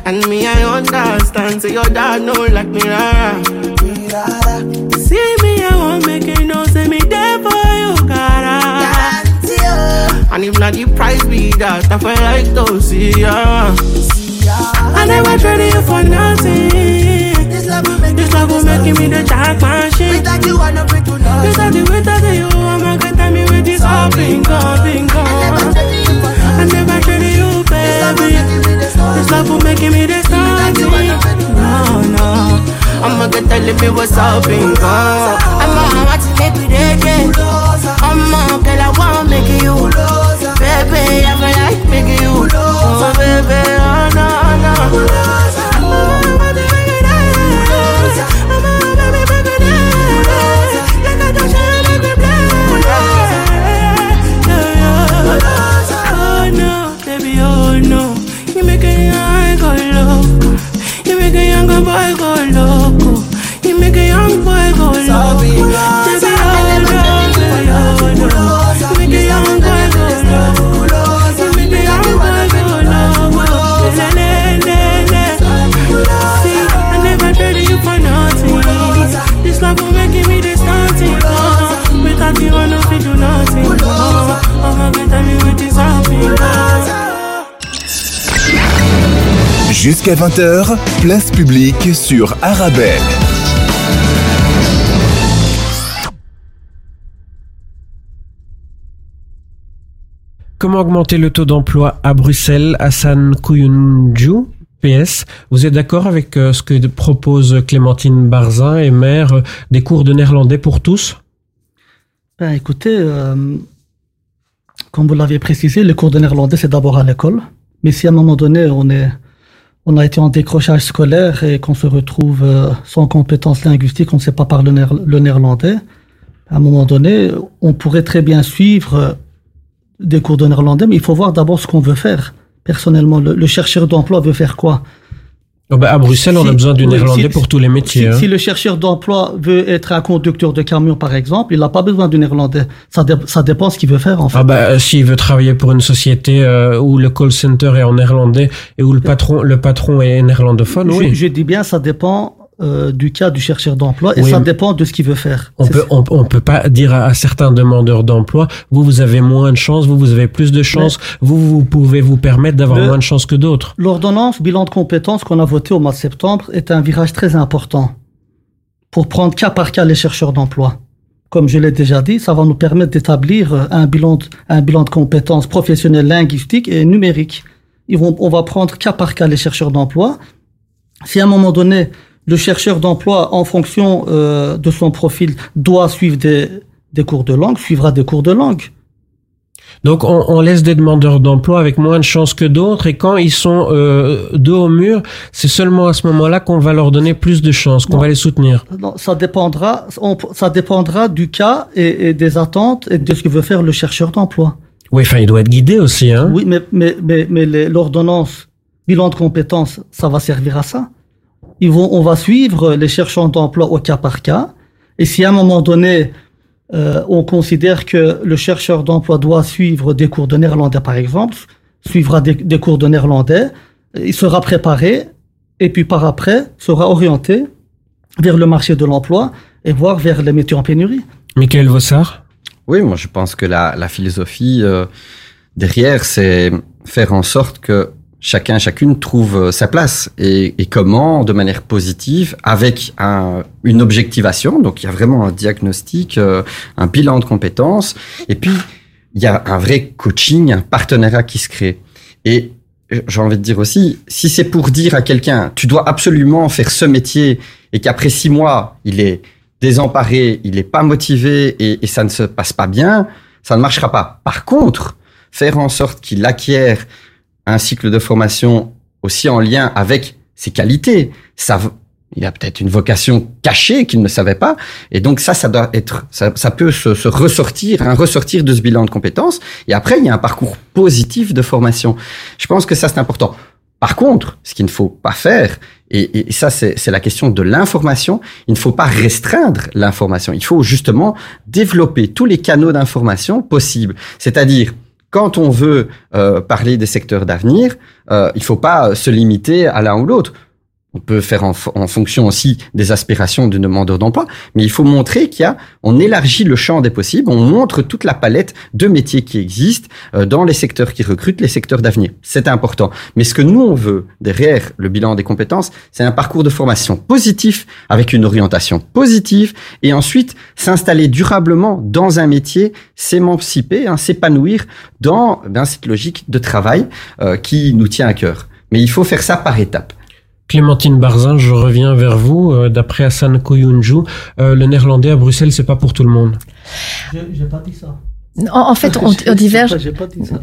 And me, I understand. Say your dad know like me, rara. See me, I won't make it no. Say me there for you, cara. And if not the price be that, I feel like to see ya. I never traded you for nothing. This love will make, this love will make me the jack machine. Without you, I never you said the way you get me with this all bingo, bingo. I you, baby. This love will making me this naughty. No, no. I'ma get me what's up, bingo. I'ma watch it, baby. I'ma girl, I wanna make. Baby, I feel like making you. Oh, baby, oh, no, no. Make a Jusqu'à 20h, place publique sur Arabelle. Comment augmenter le taux d'emploi à Bruxelles? Hassan Kouyunju, PS, vous êtes d'accord avec euh, ce que propose Clémentine Barzin et maire des cours de néerlandais pour tous? Ben, écoutez, euh, comme vous l'avez précisé, le cours de néerlandais, c'est d'abord à l'école. Mais si à un moment donné, on, est, on a été en décrochage scolaire et qu'on se retrouve euh, sans compétences linguistiques, on ne sait pas parler le, néer- le néerlandais, à un moment donné, on pourrait très bien suivre euh, des cours de néerlandais, mais il faut voir d'abord ce qu'on veut faire. Personnellement, le, le chercheur d'emploi veut faire quoi? Oh ben, À Bruxelles, on a besoin du néerlandais si- pour tous les métiers. Si, hein. si le chercheur d'emploi veut être un conducteur de camion, par exemple, il n'a pas besoin du néerlandais. Ça, dé- ça dépend ce qu'il veut faire, en fait. Ah bah, euh, s'il veut travailler pour une société euh, où le call center est en néerlandais et où le patron, le patron est néerlandophone, je, oui. je dis bien, ça dépend euh, du cas du chercheur d'emploi et Oui, ça dépend de ce qu'il veut faire. On peut, on, on peut pas dire à, à certains demandeurs d'emploi, vous, vous avez moins de chance, vous, vous avez plus de chance, vous, vous pouvez vous permettre d'avoir moins de chance que d'autres. L'ordonnance bilan de compétences qu'on a voté au mois de septembre est un virage très important pour prendre cas par cas les chercheurs d'emploi. Comme je l'ai déjà dit, ça va nous permettre d'établir euh, un bilan de, un bilan de compétences professionnelles linguistiques et numériques. Ils vont, on va prendre cas par cas les chercheurs d'emploi. Si à un moment donné, le chercheur d'emploi, en fonction euh, de son profil, doit suivre des, des cours de langue, suivra des cours de langue. Donc, on, on laisse des demandeurs d'emploi avec moins de chance que d'autres et quand ils sont euh, dos au mur, c'est seulement à ce moment-là qu'on va leur donner plus de chance, qu'on va les soutenir. Non, ça dépendra, on- ça dépendra du cas et, et des attentes et de ce que veut faire le chercheur d'emploi. Oui, enfin, il doit être guidé aussi, hein. Oui, mais, mais, mais, mais l'ordonnance bilan de compétences, ça va servir à ça. Ils vont, on va suivre les chercheurs d'emploi au cas par cas. Et si à un moment donné, euh, on considère que le chercheur d'emploi doit suivre des cours de néerlandais, par exemple, suivra des, des cours de néerlandais, il sera préparé et puis par après sera orienté vers le marché de l'emploi et voire vers les métiers en pénurie. Michael Vossard? Oui, moi je pense que la, la philosophie euh, derrière, c'est faire en sorte que chacun, chacune trouve euh, sa place et, et comment, de manière positive, avec un, une objectivation. Donc il y a vraiment un diagnostic, euh, un bilan de compétences, et puis il y a un vrai coaching, un partenariat qui se crée. Et j'ai envie de dire aussi, si c'est pour dire à quelqu'un, tu dois absolument faire ce métier, et qu'après six mois, il est désemparé, il n'est pas motivé et, et ça ne se passe pas bien, ça ne marchera pas. Par contre, faire en sorte qu'il acquiert un cycle de formation aussi en lien avec ses qualités. Ça, il a peut-être une vocation cachée qu'il ne savait pas. Et donc ça, ça doit être, ça, peut se, ressortir, un ressortir de ce bilan de compétences. Et après, il y a un parcours positif de formation. Je pense que ça, c'est important. Par contre, ce qu'il ne faut pas faire, et ça, c'est la question de l'information, il ne faut pas restreindre l'information. Il faut justement développer tous les canaux d'information possibles. C'est-à-dire, quand on veut euh, parler des secteurs d'avenir, euh, il ne faut pas se limiter à l'un ou l'autre. On peut faire en, fonction aussi des aspirations du demandeur d'emploi, mais il faut montrer qu'il y a, on élargit le champ des possibles, on montre toute la palette de métiers qui existent euh, dans les secteurs qui recrutent, les secteurs d'avenir. C'est important. Mais ce que nous on veut derrière le bilan des compétences, c'est un parcours de formation positif avec une orientation positive et ensuite s'installer durablement dans un métier, s'émanciper, hein, s'épanouir dans ben, cette logique de travail euh, qui nous tient à cœur. Mais il faut faire ça par étapes. Clémentine Barzin, je reviens vers vous. Euh, D'après Hassan Koyunju, euh, le néerlandais à Bruxelles, c'est pas pour tout le monde. J'ai pas dit ça. En, en fait, on, on diverge.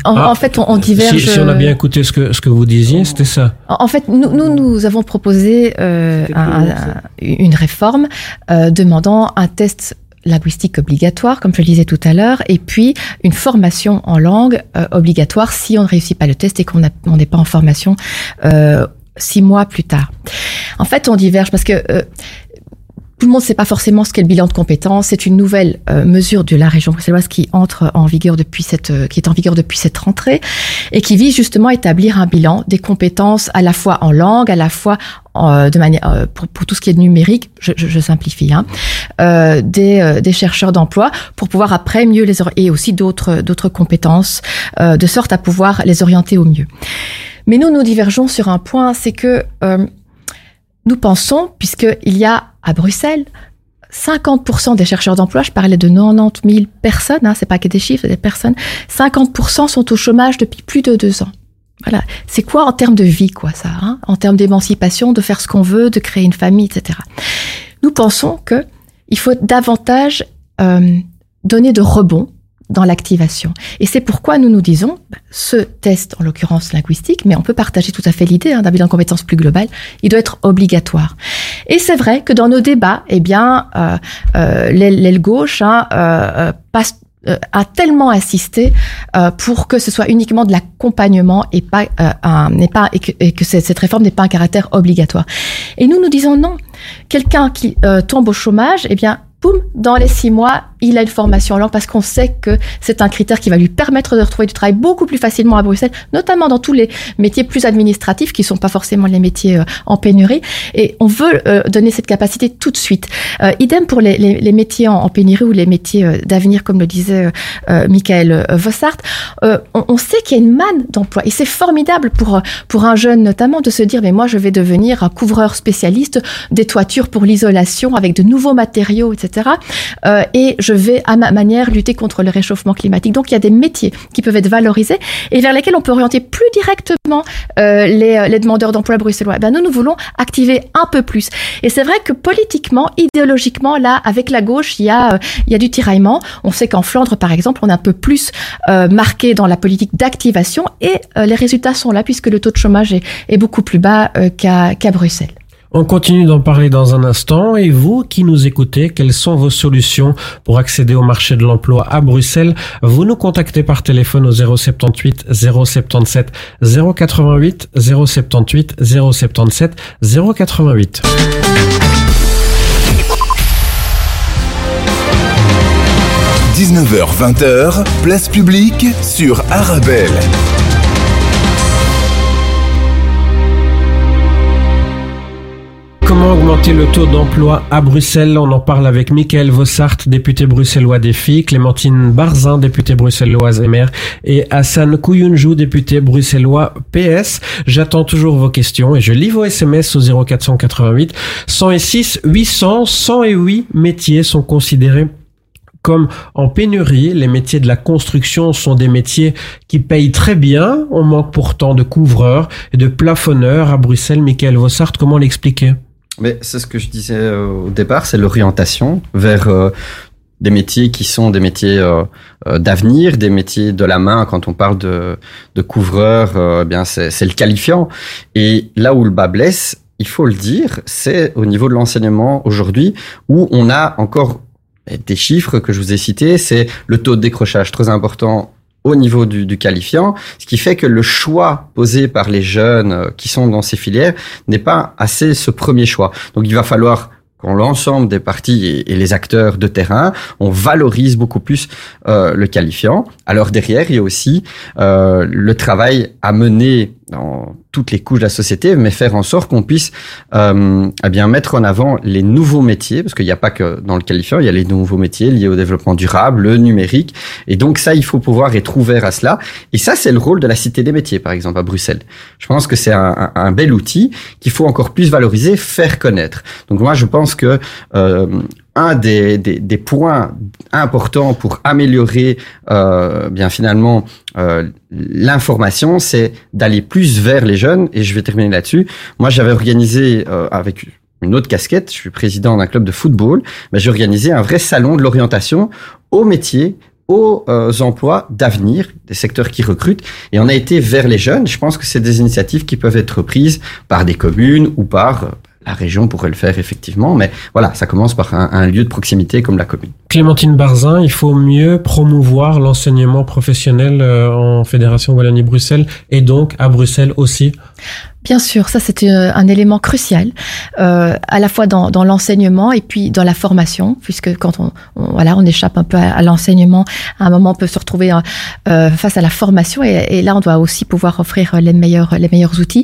En, Ah, en, fait, on, on diverge. Si, si on a bien écouté ce que, ce que vous disiez, c'était ça. En en fait, nous, nous, nous avons proposé euh, un- un- une réforme euh, demandant un test linguistique obligatoire, comme je le disais tout à l'heure, et puis une formation en langue euh, obligatoire si on ne réussit pas le test et qu'on n'est pas en formation euh, six mois plus tard. En fait, on diverge parce que euh, tout le monde ne sait pas forcément ce qu'est le bilan de compétences. C'est une nouvelle euh, mesure de la région bruxelloise qui entre en vigueur depuis cette, euh, qui est en vigueur depuis cette rentrée et qui vise justement à établir un bilan des compétences à la fois en langue, à la fois euh, de manière euh, pour, pour tout ce qui est numérique, je, je, je simplifie, hein, euh, des, euh, des chercheurs d'emploi pour pouvoir après mieux les et aussi d'autres d'autres compétences de sorte à pouvoir les orienter au mieux. Mais nous nous divergeons sur un point, c'est que euh, nous pensons, puisqu'il y a à Bruxelles 50% des chercheurs d'emploi, je parlais de 90 000 personnes, hein, c'est pas que des chiffres, des personnes, 50% sont au chômage depuis plus de deux ans. Voilà, c'est quoi en termes de vie, quoi, ça, hein en termes d'émancipation, de faire ce qu'on veut, de créer une famille, etc. Nous pensons que il faut davantage euh, donner de rebond dans l'activation. Et c'est pourquoi nous nous disons, bah, ce test, en l'occurrence linguistique, mais on peut partager tout à fait l'idée hein, d'un bilan de compétences plus global, il doit être obligatoire. Et c'est vrai que dans nos débats, eh bien, euh, euh, l'aile gauche hein, euh, euh, passe euh, a tellement insisté euh, pour que ce soit uniquement de l'accompagnement et pas pas et que, et que cette réforme n'est pas un caractère obligatoire. Et nous nous disons non. Quelqu'un qui tombe au chômage, eh bien boum, dans les six mois, il a une formation en langue parce qu'on sait que c'est un critère qui va lui permettre de retrouver du travail beaucoup plus facilement à Bruxelles, notamment dans tous les métiers plus administratifs qui sont pas forcément les métiers euh, en pénurie. Et on veut euh, donner cette capacité tout de suite. Euh, idem pour les, les, les métiers en, pénurie ou les métiers euh, d'avenir, comme le disait euh, Michael Vossart. On, on, sait qu'il y a une manne d'emploi et c'est formidable pour pour un jeune notamment de se dire mais moi je vais devenir un couvreur spécialiste des toitures pour l'isolation avec de nouveaux matériaux, etc. Et je vais à ma manière lutter contre le réchauffement climatique. Donc il y a des métiers qui peuvent être valorisés et vers lesquels on peut orienter plus directement euh, les, les, demandeurs d'emploi bruxellois. Eh ben, nous, nous voulons activer un peu plus. Et c'est vrai que politiquement, idéologiquement, là, avec la gauche, il y a, a du tiraillement. On sait qu'en Flandre, par exemple, on est un peu plus euh, marqué dans la politique d'activation et euh, les résultats sont là puisque le taux de chômage est, beaucoup plus bas euh, qu'à qu Bruxelles. On continue d'en parler dans un instant. Et vous qui nous écoutez, quelles sont vos solutions pour accéder au marché de l'emploi à Bruxelles? Vous nous contactez par téléphone au 078 077 088 078 077 088. – 19h-20h, place publique sur Arabelle. Comment augmenter le taux d'emploi à Bruxelles? On en parle avec Michael Vossart, député bruxellois filles, Clémentine Barzin, député bruxelloise MR, et Hassan Kouyunjou, député bruxellois PS. J'attends toujours vos questions et je lis vos SMS au 0488 106 800 108 métiers sont considérés comme en pénurie. Les métiers de la construction sont des métiers qui payent très bien. On manque pourtant de couvreurs et de plafonneurs à Bruxelles. Michael Vossart, comment l'expliquer? Mais c'est ce que je disais euh, au départ, c'est l'orientation vers euh, des métiers qui sont des métiers euh, d'avenir, des métiers de la main. Quand on parle de, de couvreur, eh bien c'est le qualifiant. Et là où le bas blesse, il faut le dire, c'est au niveau de l'enseignement aujourd'hui où on a encore des chiffres que je vous ai cités. C'est le taux de décrochage très important au niveau du, qualifiant, ce qui fait que le choix posé par les jeunes euh, qui sont dans ces filières n'est pas assez ce premier choix. Donc il va falloir quand l'ensemble des parties et, et les acteurs de terrain, on valorise beaucoup plus euh, le qualifiant. Alors derrière, il y a aussi euh, le travail à mener dans toutes les couches de la société, mais faire en sorte qu'on puisse euh, eh bien mettre en avant les nouveaux métiers, parce qu'il n'y a pas que dans le qualifiant, il y a les nouveaux métiers liés au développement durable, le numérique, et donc ça, il faut pouvoir être ouvert à cela. Et ça, c'est le rôle de la Cité des métiers, par exemple, à Bruxelles. Je pense que c'est un, bel outil qu'il faut encore plus valoriser, faire connaître. Donc moi, je pense que euh, un des, points importants pour améliorer euh, bien finalement euh, l'information, c'est d'aller plus vers les jeunes. Et je vais terminer là-dessus. Moi, j'avais organisé euh, avec une autre casquette, je suis président d'un club de football, mais j'ai organisé un vrai salon de l'orientation au métier aux emplois d'avenir, des secteurs qui recrutent. Et on a été vers les jeunes. Je pense que c'est des initiatives qui peuvent être prises par des communes ou par la région pourrait le faire effectivement, mais voilà, ça commence par un, un, lieu de proximité comme la commune. Clémentine Barzin, il faut mieux promouvoir l'enseignement professionnel euh, en Fédération Wallonie-Bruxelles et donc à Bruxelles aussi? Bien sûr, ça c'est un élément crucial, euh, à la fois dans, l'enseignement et puis dans la formation, puisque quand on, voilà on échappe un peu à, l'enseignement, à un moment on peut se retrouver euh, face à la formation et, là on doit aussi pouvoir offrir les meilleurs les meilleurs outils.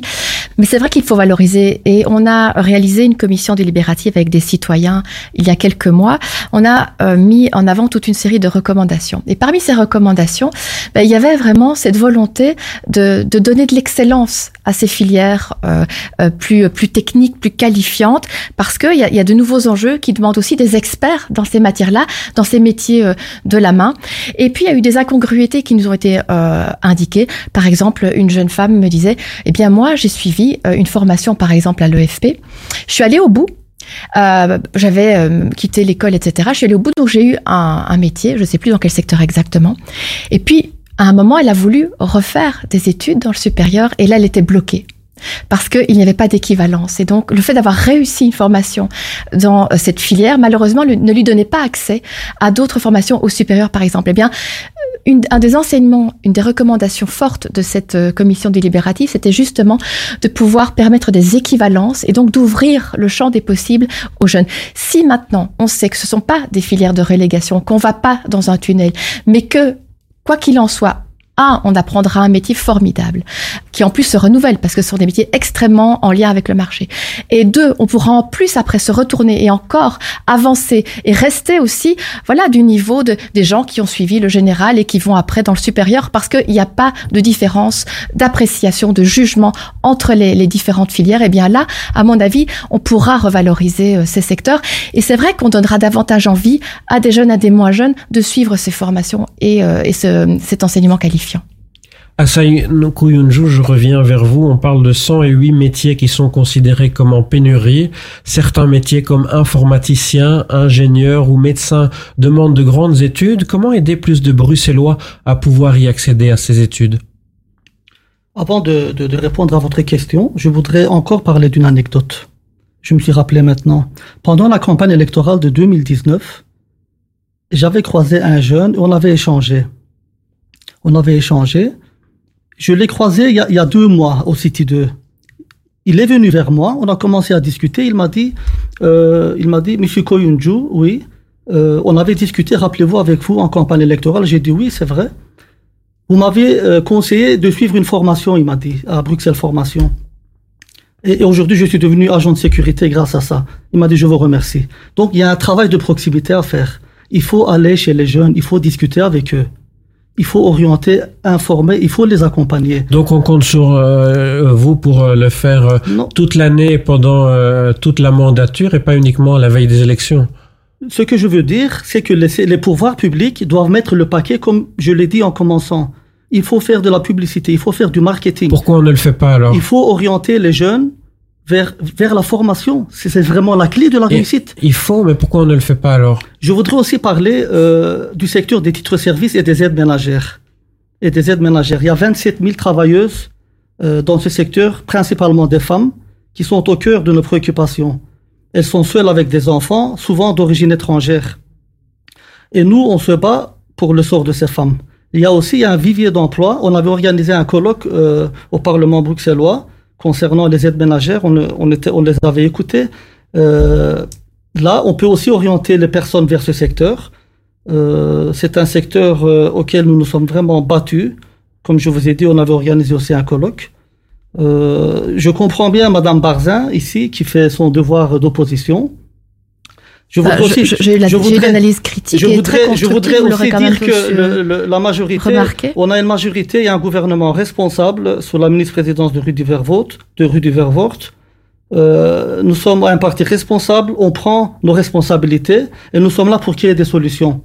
Mais c'est vrai qu'il faut valoriser et on a réalisé une commission délibérative avec des citoyens il y a quelques mois. On a euh, mis en avant toute une série de recommandations et parmi ces recommandations, ben, il y avait vraiment cette volonté de donner de l'excellence à ces filières euh, euh, plus plus techniques, plus qualifiantes, parce qu'il y a, y a de nouveaux enjeux qui demandent aussi des experts dans ces matières-là, dans ces métiers euh, de la main. Et puis il y a eu des incongruités qui nous ont été indiquées. Par exemple, une jeune femme me disait "Eh bien moi, j'ai suivi une formation, par exemple à l'EFP. Je suis allée au bout." J'avais quitté l'école, etc. Je suis allée au bout, donc j'ai eu un métier, je ne sais plus dans quel secteur exactement. Et puis, à un moment, elle a voulu refaire des études dans le supérieur, et là, elle était bloquée parce qu'il n'y avait pas d'équivalence. Et donc, le fait d'avoir réussi une formation dans euh, cette filière, malheureusement, ne lui donnait pas accès à d'autres formations au supérieur, par exemple. Eh bien, une, un des enseignements, une des recommandations fortes de cette euh, commission délibérative, c'était justement de pouvoir permettre des équivalences et donc d'ouvrir le champ des possibles aux jeunes. Si maintenant on sait que ce ne sont pas des filières de relégation, qu'on va pas dans un tunnel, mais que, quoi qu'il en soit, un, on apprendra un métier formidable, qui en plus se renouvelle parce que ce sont des métiers extrêmement en lien avec le marché. Et deux, on pourra en plus après se retourner et encore avancer et rester aussi, voilà, du niveau de, des gens qui ont suivi le général et qui vont après dans le supérieur parce qu'il n'y a pas de différence d'appréciation, de jugement entre les, les, différentes filières. Et bien là, à mon avis, on pourra revaloriser euh, ces secteurs. Et c'est vrai qu'on donnera davantage envie à des jeunes, à des moins jeunes de suivre ces formations et, euh, et ce, cet enseignement qualifié. Asai Nokuyunju, je reviens vers vous. On parle de 108 métiers qui sont considérés comme en pénurie. Certains métiers comme informaticien, ingénieur ou médecin demandent de grandes études. Comment aider plus de Bruxellois à pouvoir y accéder à ces études? Avant de, de, répondre à votre question, je voudrais encore parler d'une anecdote. Je me suis rappelé maintenant. Pendant la campagne électorale de 2019, j'avais croisé un jeune et on avait échangé. On avait échangé je l'ai croisé il y, a, deux mois au City 2. Il est venu vers moi, on a commencé à discuter. Il m'a dit, euh, il m'a dit, Monsieur Koyunju, oui, euh, on avait discuté, rappelez-vous, avec vous en campagne électorale. J'ai dit oui, c'est vrai. Vous m'avez euh, conseillé de suivre une formation, il m'a dit, à Bruxelles Formation. Et aujourd'hui, je suis devenu agent de sécurité grâce à ça. Il m'a dit, je vous remercie. Donc, il y a un travail de proximité à faire. Il faut aller chez les jeunes, il faut discuter avec eux. Il faut orienter, informer, il faut les accompagner. Donc on compte sur euh, vous pour euh, le faire euh, toute l'année pendant euh, toute la mandature et pas uniquement la veille des élections. Ce que je veux dire, c'est que les, les pouvoirs publics doivent mettre le paquet, comme je l'ai dit en commençant. Il faut faire de la publicité, il faut faire du marketing. Pourquoi on ne le fait pas alors? Il faut orienter les jeunes vers, vers la formation. C'est vraiment la clé de la réussite. Il faut, mais pourquoi on ne le fait pas alors? Je voudrais aussi parler euh, du secteur des titres-services et des aides ménagères. Et des aides ménagères. Il y a 27 000 travailleuses euh, dans ce secteur, principalement des femmes, qui sont au cœur de nos préoccupations. Elles sont seules avec des enfants, souvent d'origine étrangère. Et nous, on se bat pour le sort de ces femmes. Il y a aussi un vivier d'emploi. On avait organisé un colloque euh, au Parlement bruxellois concernant les aides ménagères. On, les avait écoutées. Euh, là, on peut aussi orienter les personnes vers ce secteur. Euh, c'est un secteur euh, auquel nous nous sommes vraiment battus. Comme je vous ai dit, on avait organisé aussi un colloque. Je comprends bien Madame Barzin ici qui fait son devoir d'opposition. Je Bah, voudrais je- aussi, je- j'ai eu la- je critique je et voudrais, très je voudrais aussi dire que tous, le- euh, le- la majorité, remarqué. on a une majorité et un gouvernement responsable sous la ministre-présidence de Rudy Vervoort, de Rudy Vervoort. Euh, nous sommes un parti responsable, on prend nos responsabilités et nous sommes là pour qu'il y ait des solutions.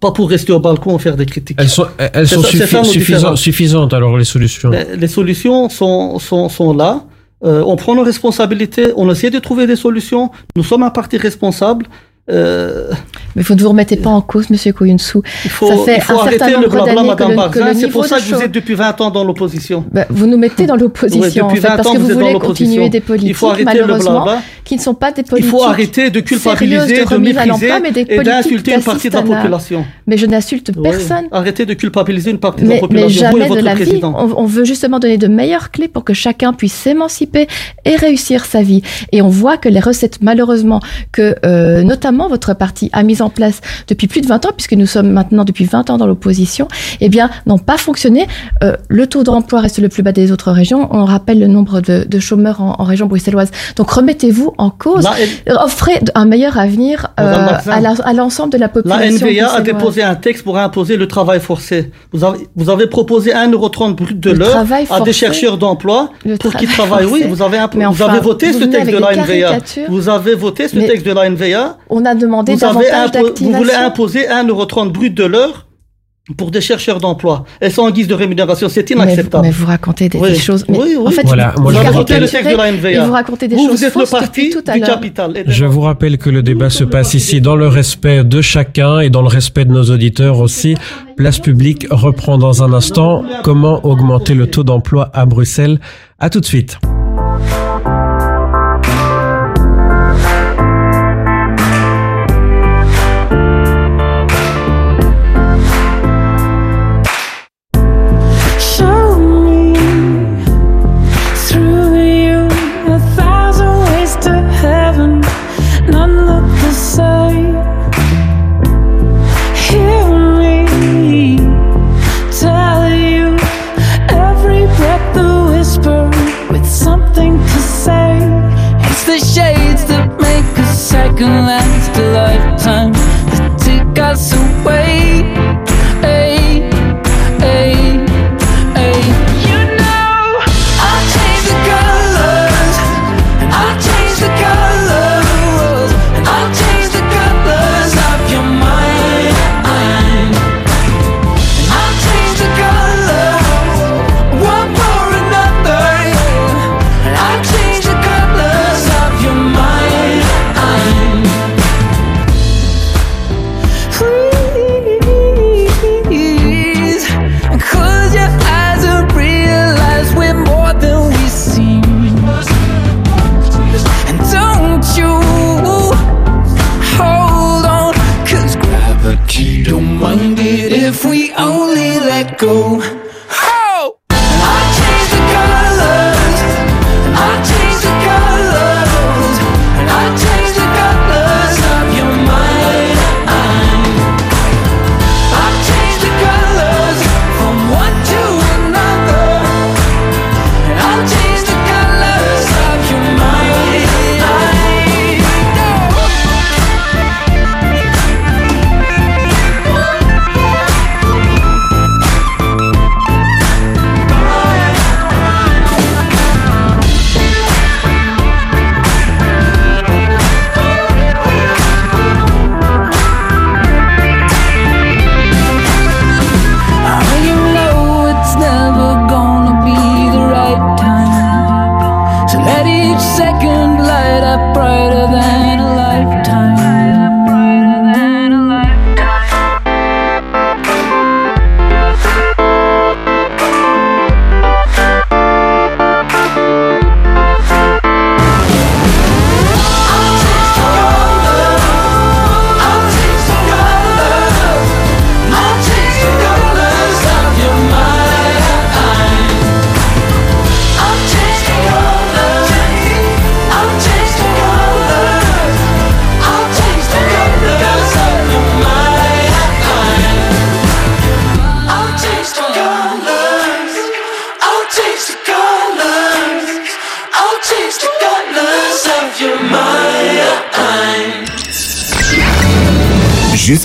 Pas pour rester au balcon et faire des critiques. Elles sont, elles C'est sont ça- c'est suffi- ça nos suffisan- différences. suffisantes alors les solutions. Mais les solutions sont, sont, sont là. Euh, on prend nos responsabilités, on essaie de trouver des solutions. Nous sommes un parti responsable. Euh, Mais vous ne vous remettez pas en cause, Monsieur Koyunsou. il faut, Ça fait il faut un certain arrêter le blabla, Madame Barzin. C'est pour ça de que vous êtes depuis 20 ans dans l'opposition. Bah, vous nous mettez dans l'opposition, Ouais, en fait, 20 parce que vous vous voulez continuer des Il faut politiques, arrêter le malheureusement, qui ne sont pas des Il politiques faut arrêter de culpabiliser, de, à mépriser mais des et d'insulter une partie de la population. Mais je n'insulte Oui. personne. Arrêtez de culpabiliser une partie de la Mais, mais population. Vous et jamais de votre la vie. président. On, on veut justement donner de meilleures clés pour que chacun puisse s'émanciper et réussir sa vie. Et on voit que les recettes, malheureusement, que euh, notamment votre parti a mises en place depuis plus de 20 ans, puisque nous sommes maintenant depuis 20 ans dans l'opposition, eh bien, n'ont pas fonctionné. Euh, le taux d'emploi reste le plus bas des autres régions. On rappelle le nombre de, de chômeurs en, en région bruxelloise. Donc remettez-vous en cause. Offrez un meilleur avenir euh, à la- l'ensemble de la La population. NVA a déposé un texte pour imposer le travail forcé. Vous avez, vous avez proposé 1,30€ brut de l'heure à des chercheurs d'emploi pour qu'ils travail travaillent. Oui, vous avez, Mais vous enfin, avez voté vous ce texte de la NVA. Vous avez voté ce texte de la NVA. On a demandé Vous, avez davantage impo- vous voulez d'activation. imposer 1,30€ brut de l'heure pour des chercheurs d'emploi. Et sans guise de rémunération, c'est Mais, inacceptable. mais vous racontez des, Oui. des choses. Mais Oui, oui. En fait, Voilà, vous, moi, vous je Vous voté le texte de la vous racontez des vous, choses vous êtes le fausses parti tout à du l'heure. capital. Et Je vous rappelle que le débat se passe ici dans le respect de chacun et dans le respect de nos auditeurs aussi. Place publique reprend dans un instant comment augmenter le taux d'emploi à Bruxelles? À tout de suite. Second last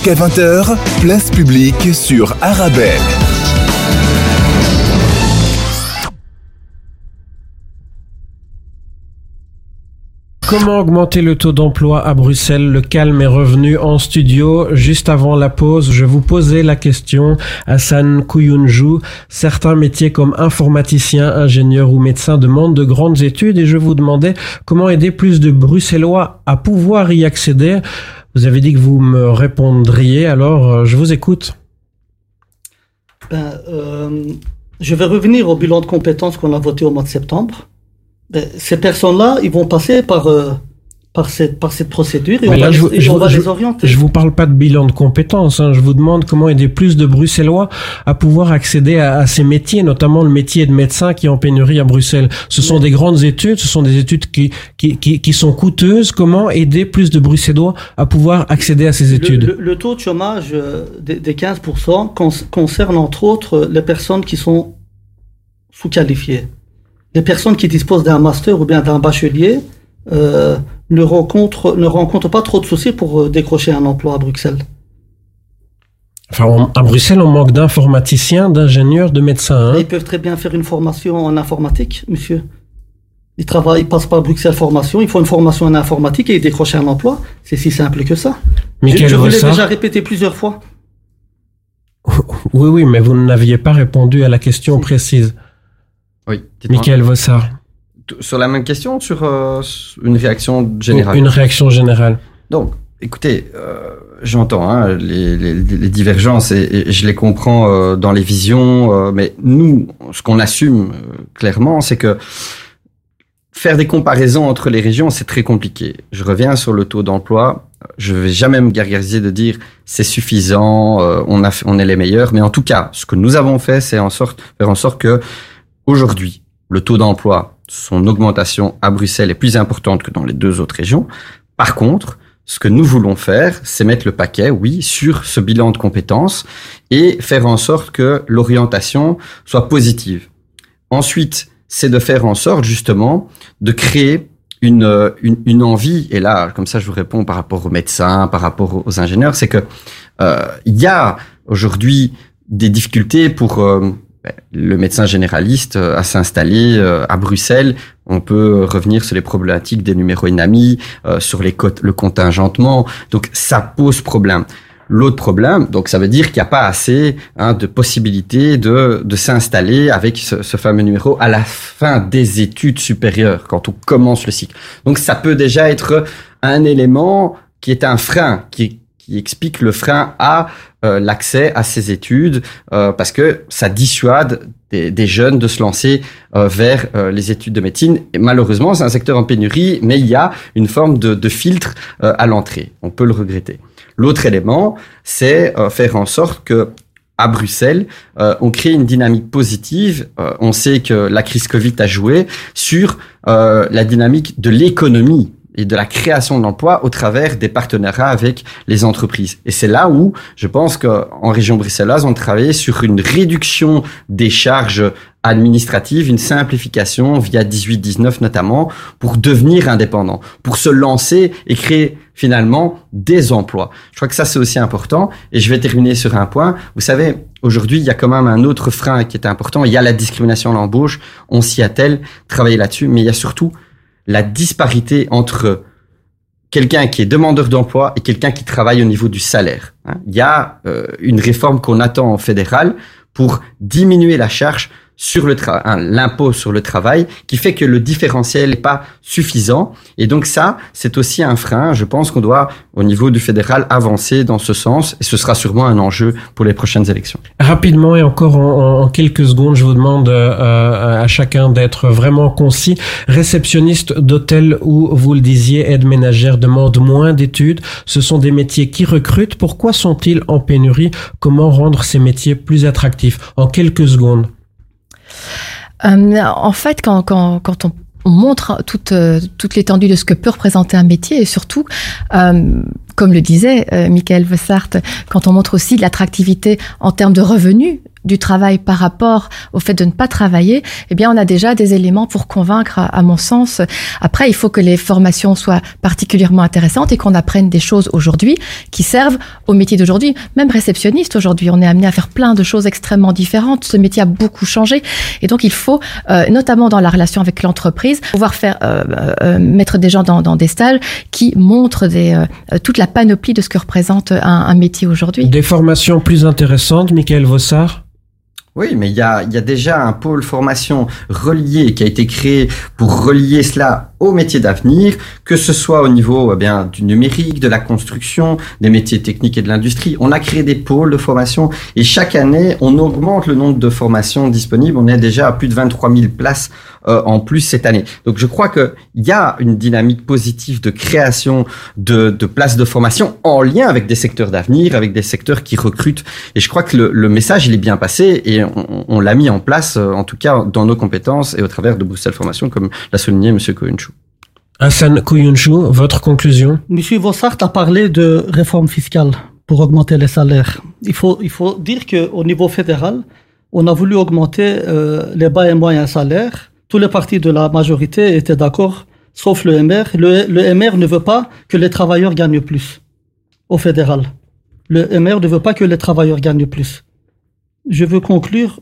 Jusqu'à 20h, place publique sur Arabelle. Comment augmenter le taux d'emploi à Bruxelles? Le calme est revenu en studio. Juste avant la pause, je vous posais la question, Hassan Kouyunjou. Certains métiers comme informaticien, ingénieur ou médecin demandent de grandes études et je vous demandais comment aider plus de Bruxellois à pouvoir y accéder. Vous avez dit que vous me répondriez, alors euh, je vous écoute. Ben, euh, je vais revenir au bilan de compétences qu'on a voté au mois de septembre. Ben, ces personnes-là, ils vont passer par, euh, par, cette, par cette procédure et Mais on va, je, les, je- on va je- les orienter. je vous parle pas de bilan de compétences. hein. Je vous demande comment aider plus de Bruxellois à pouvoir accéder à, à ces métiers, notamment le métier de médecin qui est en pénurie à Bruxelles. Ce sont des grandes études, ce sont des études qui, qui, qui, qui sont coûteuses. Comment aider plus de Bruxellois à pouvoir accéder à ces études le- le taux de chômage euh, des, des 15% cons- concerne entre autres les personnes qui sont sous-qualifiées. Les personnes qui disposent d'un master ou bien d'un bachelier euh, ne, rencontrent, ne rencontrent pas trop de soucis pour euh, décrocher un emploi à Bruxelles. Enfin, on- à Bruxelles, on manque d'informaticiens, d'ingénieurs, de médecins. hein. Ils peuvent très bien faire une formation en informatique, monsieur. Ils travaillent, ils passent par Bruxelles Formation, ils font une formation en informatique et ils décrochent un emploi. C'est si simple que ça. Mais je vous l'ai déjà répété plusieurs fois. Oui, oui, mais vous n'aviez pas répondu à la question précise. Oui, dites-moi. Michael Vossard, Sur la même question, sur euh, une réaction générale? une réaction générale. Donc, écoutez, euh, j'entends hein, les, les- les divergences et, et je les comprends euh, dans les visions, euh, mais nous, ce qu'on assume euh, clairement, c'est que faire des comparaisons entre les régions, c'est très compliqué. Je reviens sur le taux d'emploi. Je vais jamais me gargariser de dire c'est suffisant, euh, on, a, on est les meilleurs, mais en tout cas, ce que nous avons fait, c'est en sorte, faire en sorte que aujourd'hui, le taux d'emploi, son augmentation à Bruxelles est plus importante que dans les deux autres régions. Par contre, ce que nous voulons faire, c'est mettre le paquet, oui, sur ce bilan de compétences et faire en sorte que l'orientation soit positive. Ensuite, c'est de faire en sorte justement de créer une, une, envie, et là, comme ça je vous réponds par rapport aux médecins, par rapport aux ingénieurs, c'est que euh, il y a aujourd'hui des difficultés pour euh, le médecin généraliste euh, à s'installer euh, à Bruxelles. On peut revenir sur les problématiques des numéros inamis, euh, sur les cotes, le contingentement. Donc ça pose problème. L'autre problème, donc ça veut dire qu'il n'y a pas assez hein, de possibilités de, de s'installer avec ce, ce fameux numéro à la fin des études supérieures, quand on commence le cycle. Donc ça peut déjà être un élément qui est un frein, qui, qui explique le frein à euh, l'accès à ces études, euh, parce que ça dissuade des, jeunes de se lancer euh, vers les études de médecine. Et malheureusement, c'est un secteur en pénurie, mais il y a une forme de, filtre à l'entrée. On peut le regretter. L'autre élément, c'est faire en sorte que à Bruxelles, on crée une dynamique positive. On sait que la crise Covid a joué sur la dynamique de l'économie et de la création d'emplois au travers des partenariats avec les entreprises. Et c'est là où je pense qu'en région bruxelloise, on travaille sur une réduction des charges administratives, une simplification via 18-19 notamment, pour devenir indépendant, pour se lancer et créer finalement des emplois. Je crois que ça c'est aussi important. Et je vais terminer sur un point. Vous savez, aujourd'hui, il y a quand même un autre frein qui est important. Il y a la discrimination à l'embauche. On s'y attelle, travailler là-dessus. Mais il y a surtout la disparité entre quelqu'un qui est demandeur d'emploi et quelqu'un qui travaille au niveau du salaire. hein. Il y a euh, une réforme qu'on attend en fédéral pour diminuer la charge sur le hein, l'impôt sur le travail qui fait que le différentiel n'est pas suffisant. Et donc ça, c'est aussi un frein. Je pense qu'on doit, au niveau du fédéral, avancer dans ce sens. Et ce sera sûrement un enjeu pour les prochaines élections. Rapidement et encore en, en quelques secondes, je vous demande euh, à chacun d'être vraiment concis. Réceptionniste d'hôtel ou, vous le disiez, aide ménagère demande moins d'études. Ce sont des métiers qui recrutent. Pourquoi sont-ils en pénurie? Comment rendre ces métiers plus attractifs? En quelques secondes. Euh, en fait, quand, on, on montre toute, euh, toute l'étendue de ce que peut représenter un métier et surtout, euh, comme le disait Michael Vessart, quand on montre aussi de l'attractivité en termes de revenus du travail par rapport au fait de ne pas travailler, eh bien, on a déjà des éléments pour convaincre, à, mon sens. Après, il faut que les formations soient particulièrement intéressantes et qu'on apprenne des choses aujourd'hui qui servent au métier d'aujourd'hui. Même réceptionniste aujourd'hui, on est amené à faire plein de choses extrêmement différentes. Ce métier a beaucoup changé et donc il faut, euh, notamment dans la relation avec l'entreprise, pouvoir faire euh, euh, mettre des gens dans, dans des stages qui montrent des, euh, toute la panoplie de ce que représente un, un métier aujourd'hui. Des formations plus intéressantes, Michael Vossard? Oui, mais il y a, y déjà un pôle formation relié qui a été créé pour relier cela aux métiers d'avenir, que ce soit au niveau eh bien du numérique, de la construction, des métiers techniques et de l'industrie. On a créé des pôles de formation et chaque année, on augmente le nombre de formations disponibles. On est déjà à plus de 23 000 places euh, en plus cette année. Donc je crois qu'il y a une dynamique positive de création de, de places de formation en lien avec des secteurs d'avenir, avec des secteurs qui recrutent. Et je crois que le, le message, il est bien passé et on, on l'a mis en place, euh, en tout cas dans nos compétences et au travers de Bruxelles Formation, comme l'a souligné M. Koyunchu. Hassan Kouyunchu, votre conclusion? Monsieur Vossart a parlé de réforme fiscale pour augmenter les salaires. Il faut, il faut dire qu'au niveau fédéral, on a voulu augmenter euh, les bas et moyens salaires. Tous les partis de la majorité étaient d'accord, sauf le MR. Le, le MR ne veut pas que les travailleurs gagnent plus au fédéral. Le MR ne veut pas que les travailleurs gagnent plus. Je veux conclure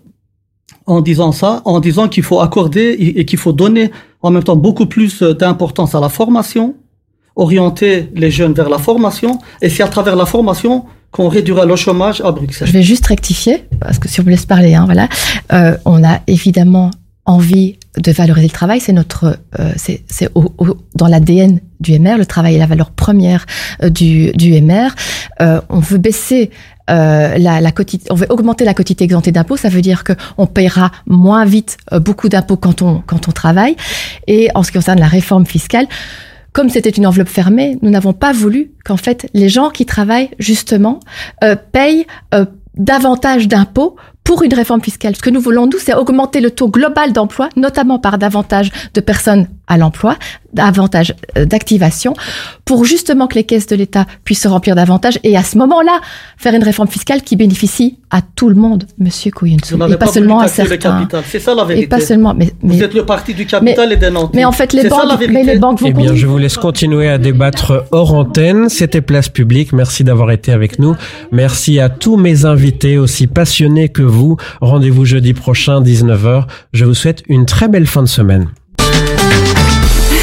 en disant ça, en disant qu'il faut accorder et qu'il faut donner en même temps beaucoup plus euh, d'importance à la formation, orienter les jeunes vers la formation, et c'est à travers la formation qu'on réduira le chômage à Bruxelles. Je vais juste rectifier, parce que si on me laisse parler, hein, voilà. Euh, on a évidemment envie de valoriser le travail, c'est notre, euh, c'est c'est au- au- dans l'ADN du MR. Le travail est la valeur première euh, du, du MR. Euh, on veut baisser euh, la, la quotité, on veut augmenter la quotité exemptée d'impôts. Ça veut dire que on payera moins vite euh, beaucoup d'impôts quand on quand on travaille. Et en ce qui concerne la réforme fiscale. Comme c'était une enveloppe fermée, nous n'avons pas voulu qu'en fait les gens qui travaillent justement euh, payent davantage d'impôts pour une réforme fiscale. Ce que nous voulons, nous, c'est augmenter le taux global d'emploi, notamment par davantage de personnes à l'emploi, davantage euh, d'activation, pour justement que les caisses de l'État puissent se remplir davantage et à ce moment-là, faire une réforme fiscale qui bénéficie à tout le monde, Monsieur n'avez et pas, pas seulement à certains. C'est ça la vérité. Et pas seulement, mais, mais, Vous êtes le parti du capital mais- et des nantis. mais en fait, les ça, banques, vérité. mais les banques vous Eh bien, je vous laisse continuer à débattre hors antenne. C'était Place Publique. Merci d'avoir été avec nous. Merci à tous mes invités, aussi passionnés que vous. Rendez-vous jeudi prochain, 19h. Je vous souhaite une très belle fin de semaine.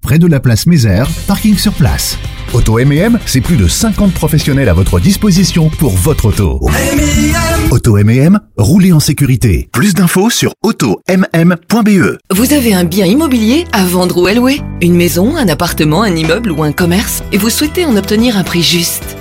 près de la place Mézère, parking sur place. Auto M&M, c'est plus de 50 professionnels à votre disposition pour votre auto. Auto M&M, roulez en sécurité. Plus d'infos sur automm.be. Vous avez un bien immobilier à vendre ou à louer? Une maison, un appartement, un immeuble ou un commerce? Et vous souhaitez en obtenir un prix juste?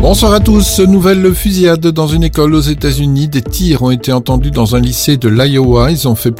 Bonsoir à tous. Nouvelle fusillade dans une école aux États-Unis. Des tirs ont été entendus dans un lycée de l'Iowa. Ils ont fait plusieurs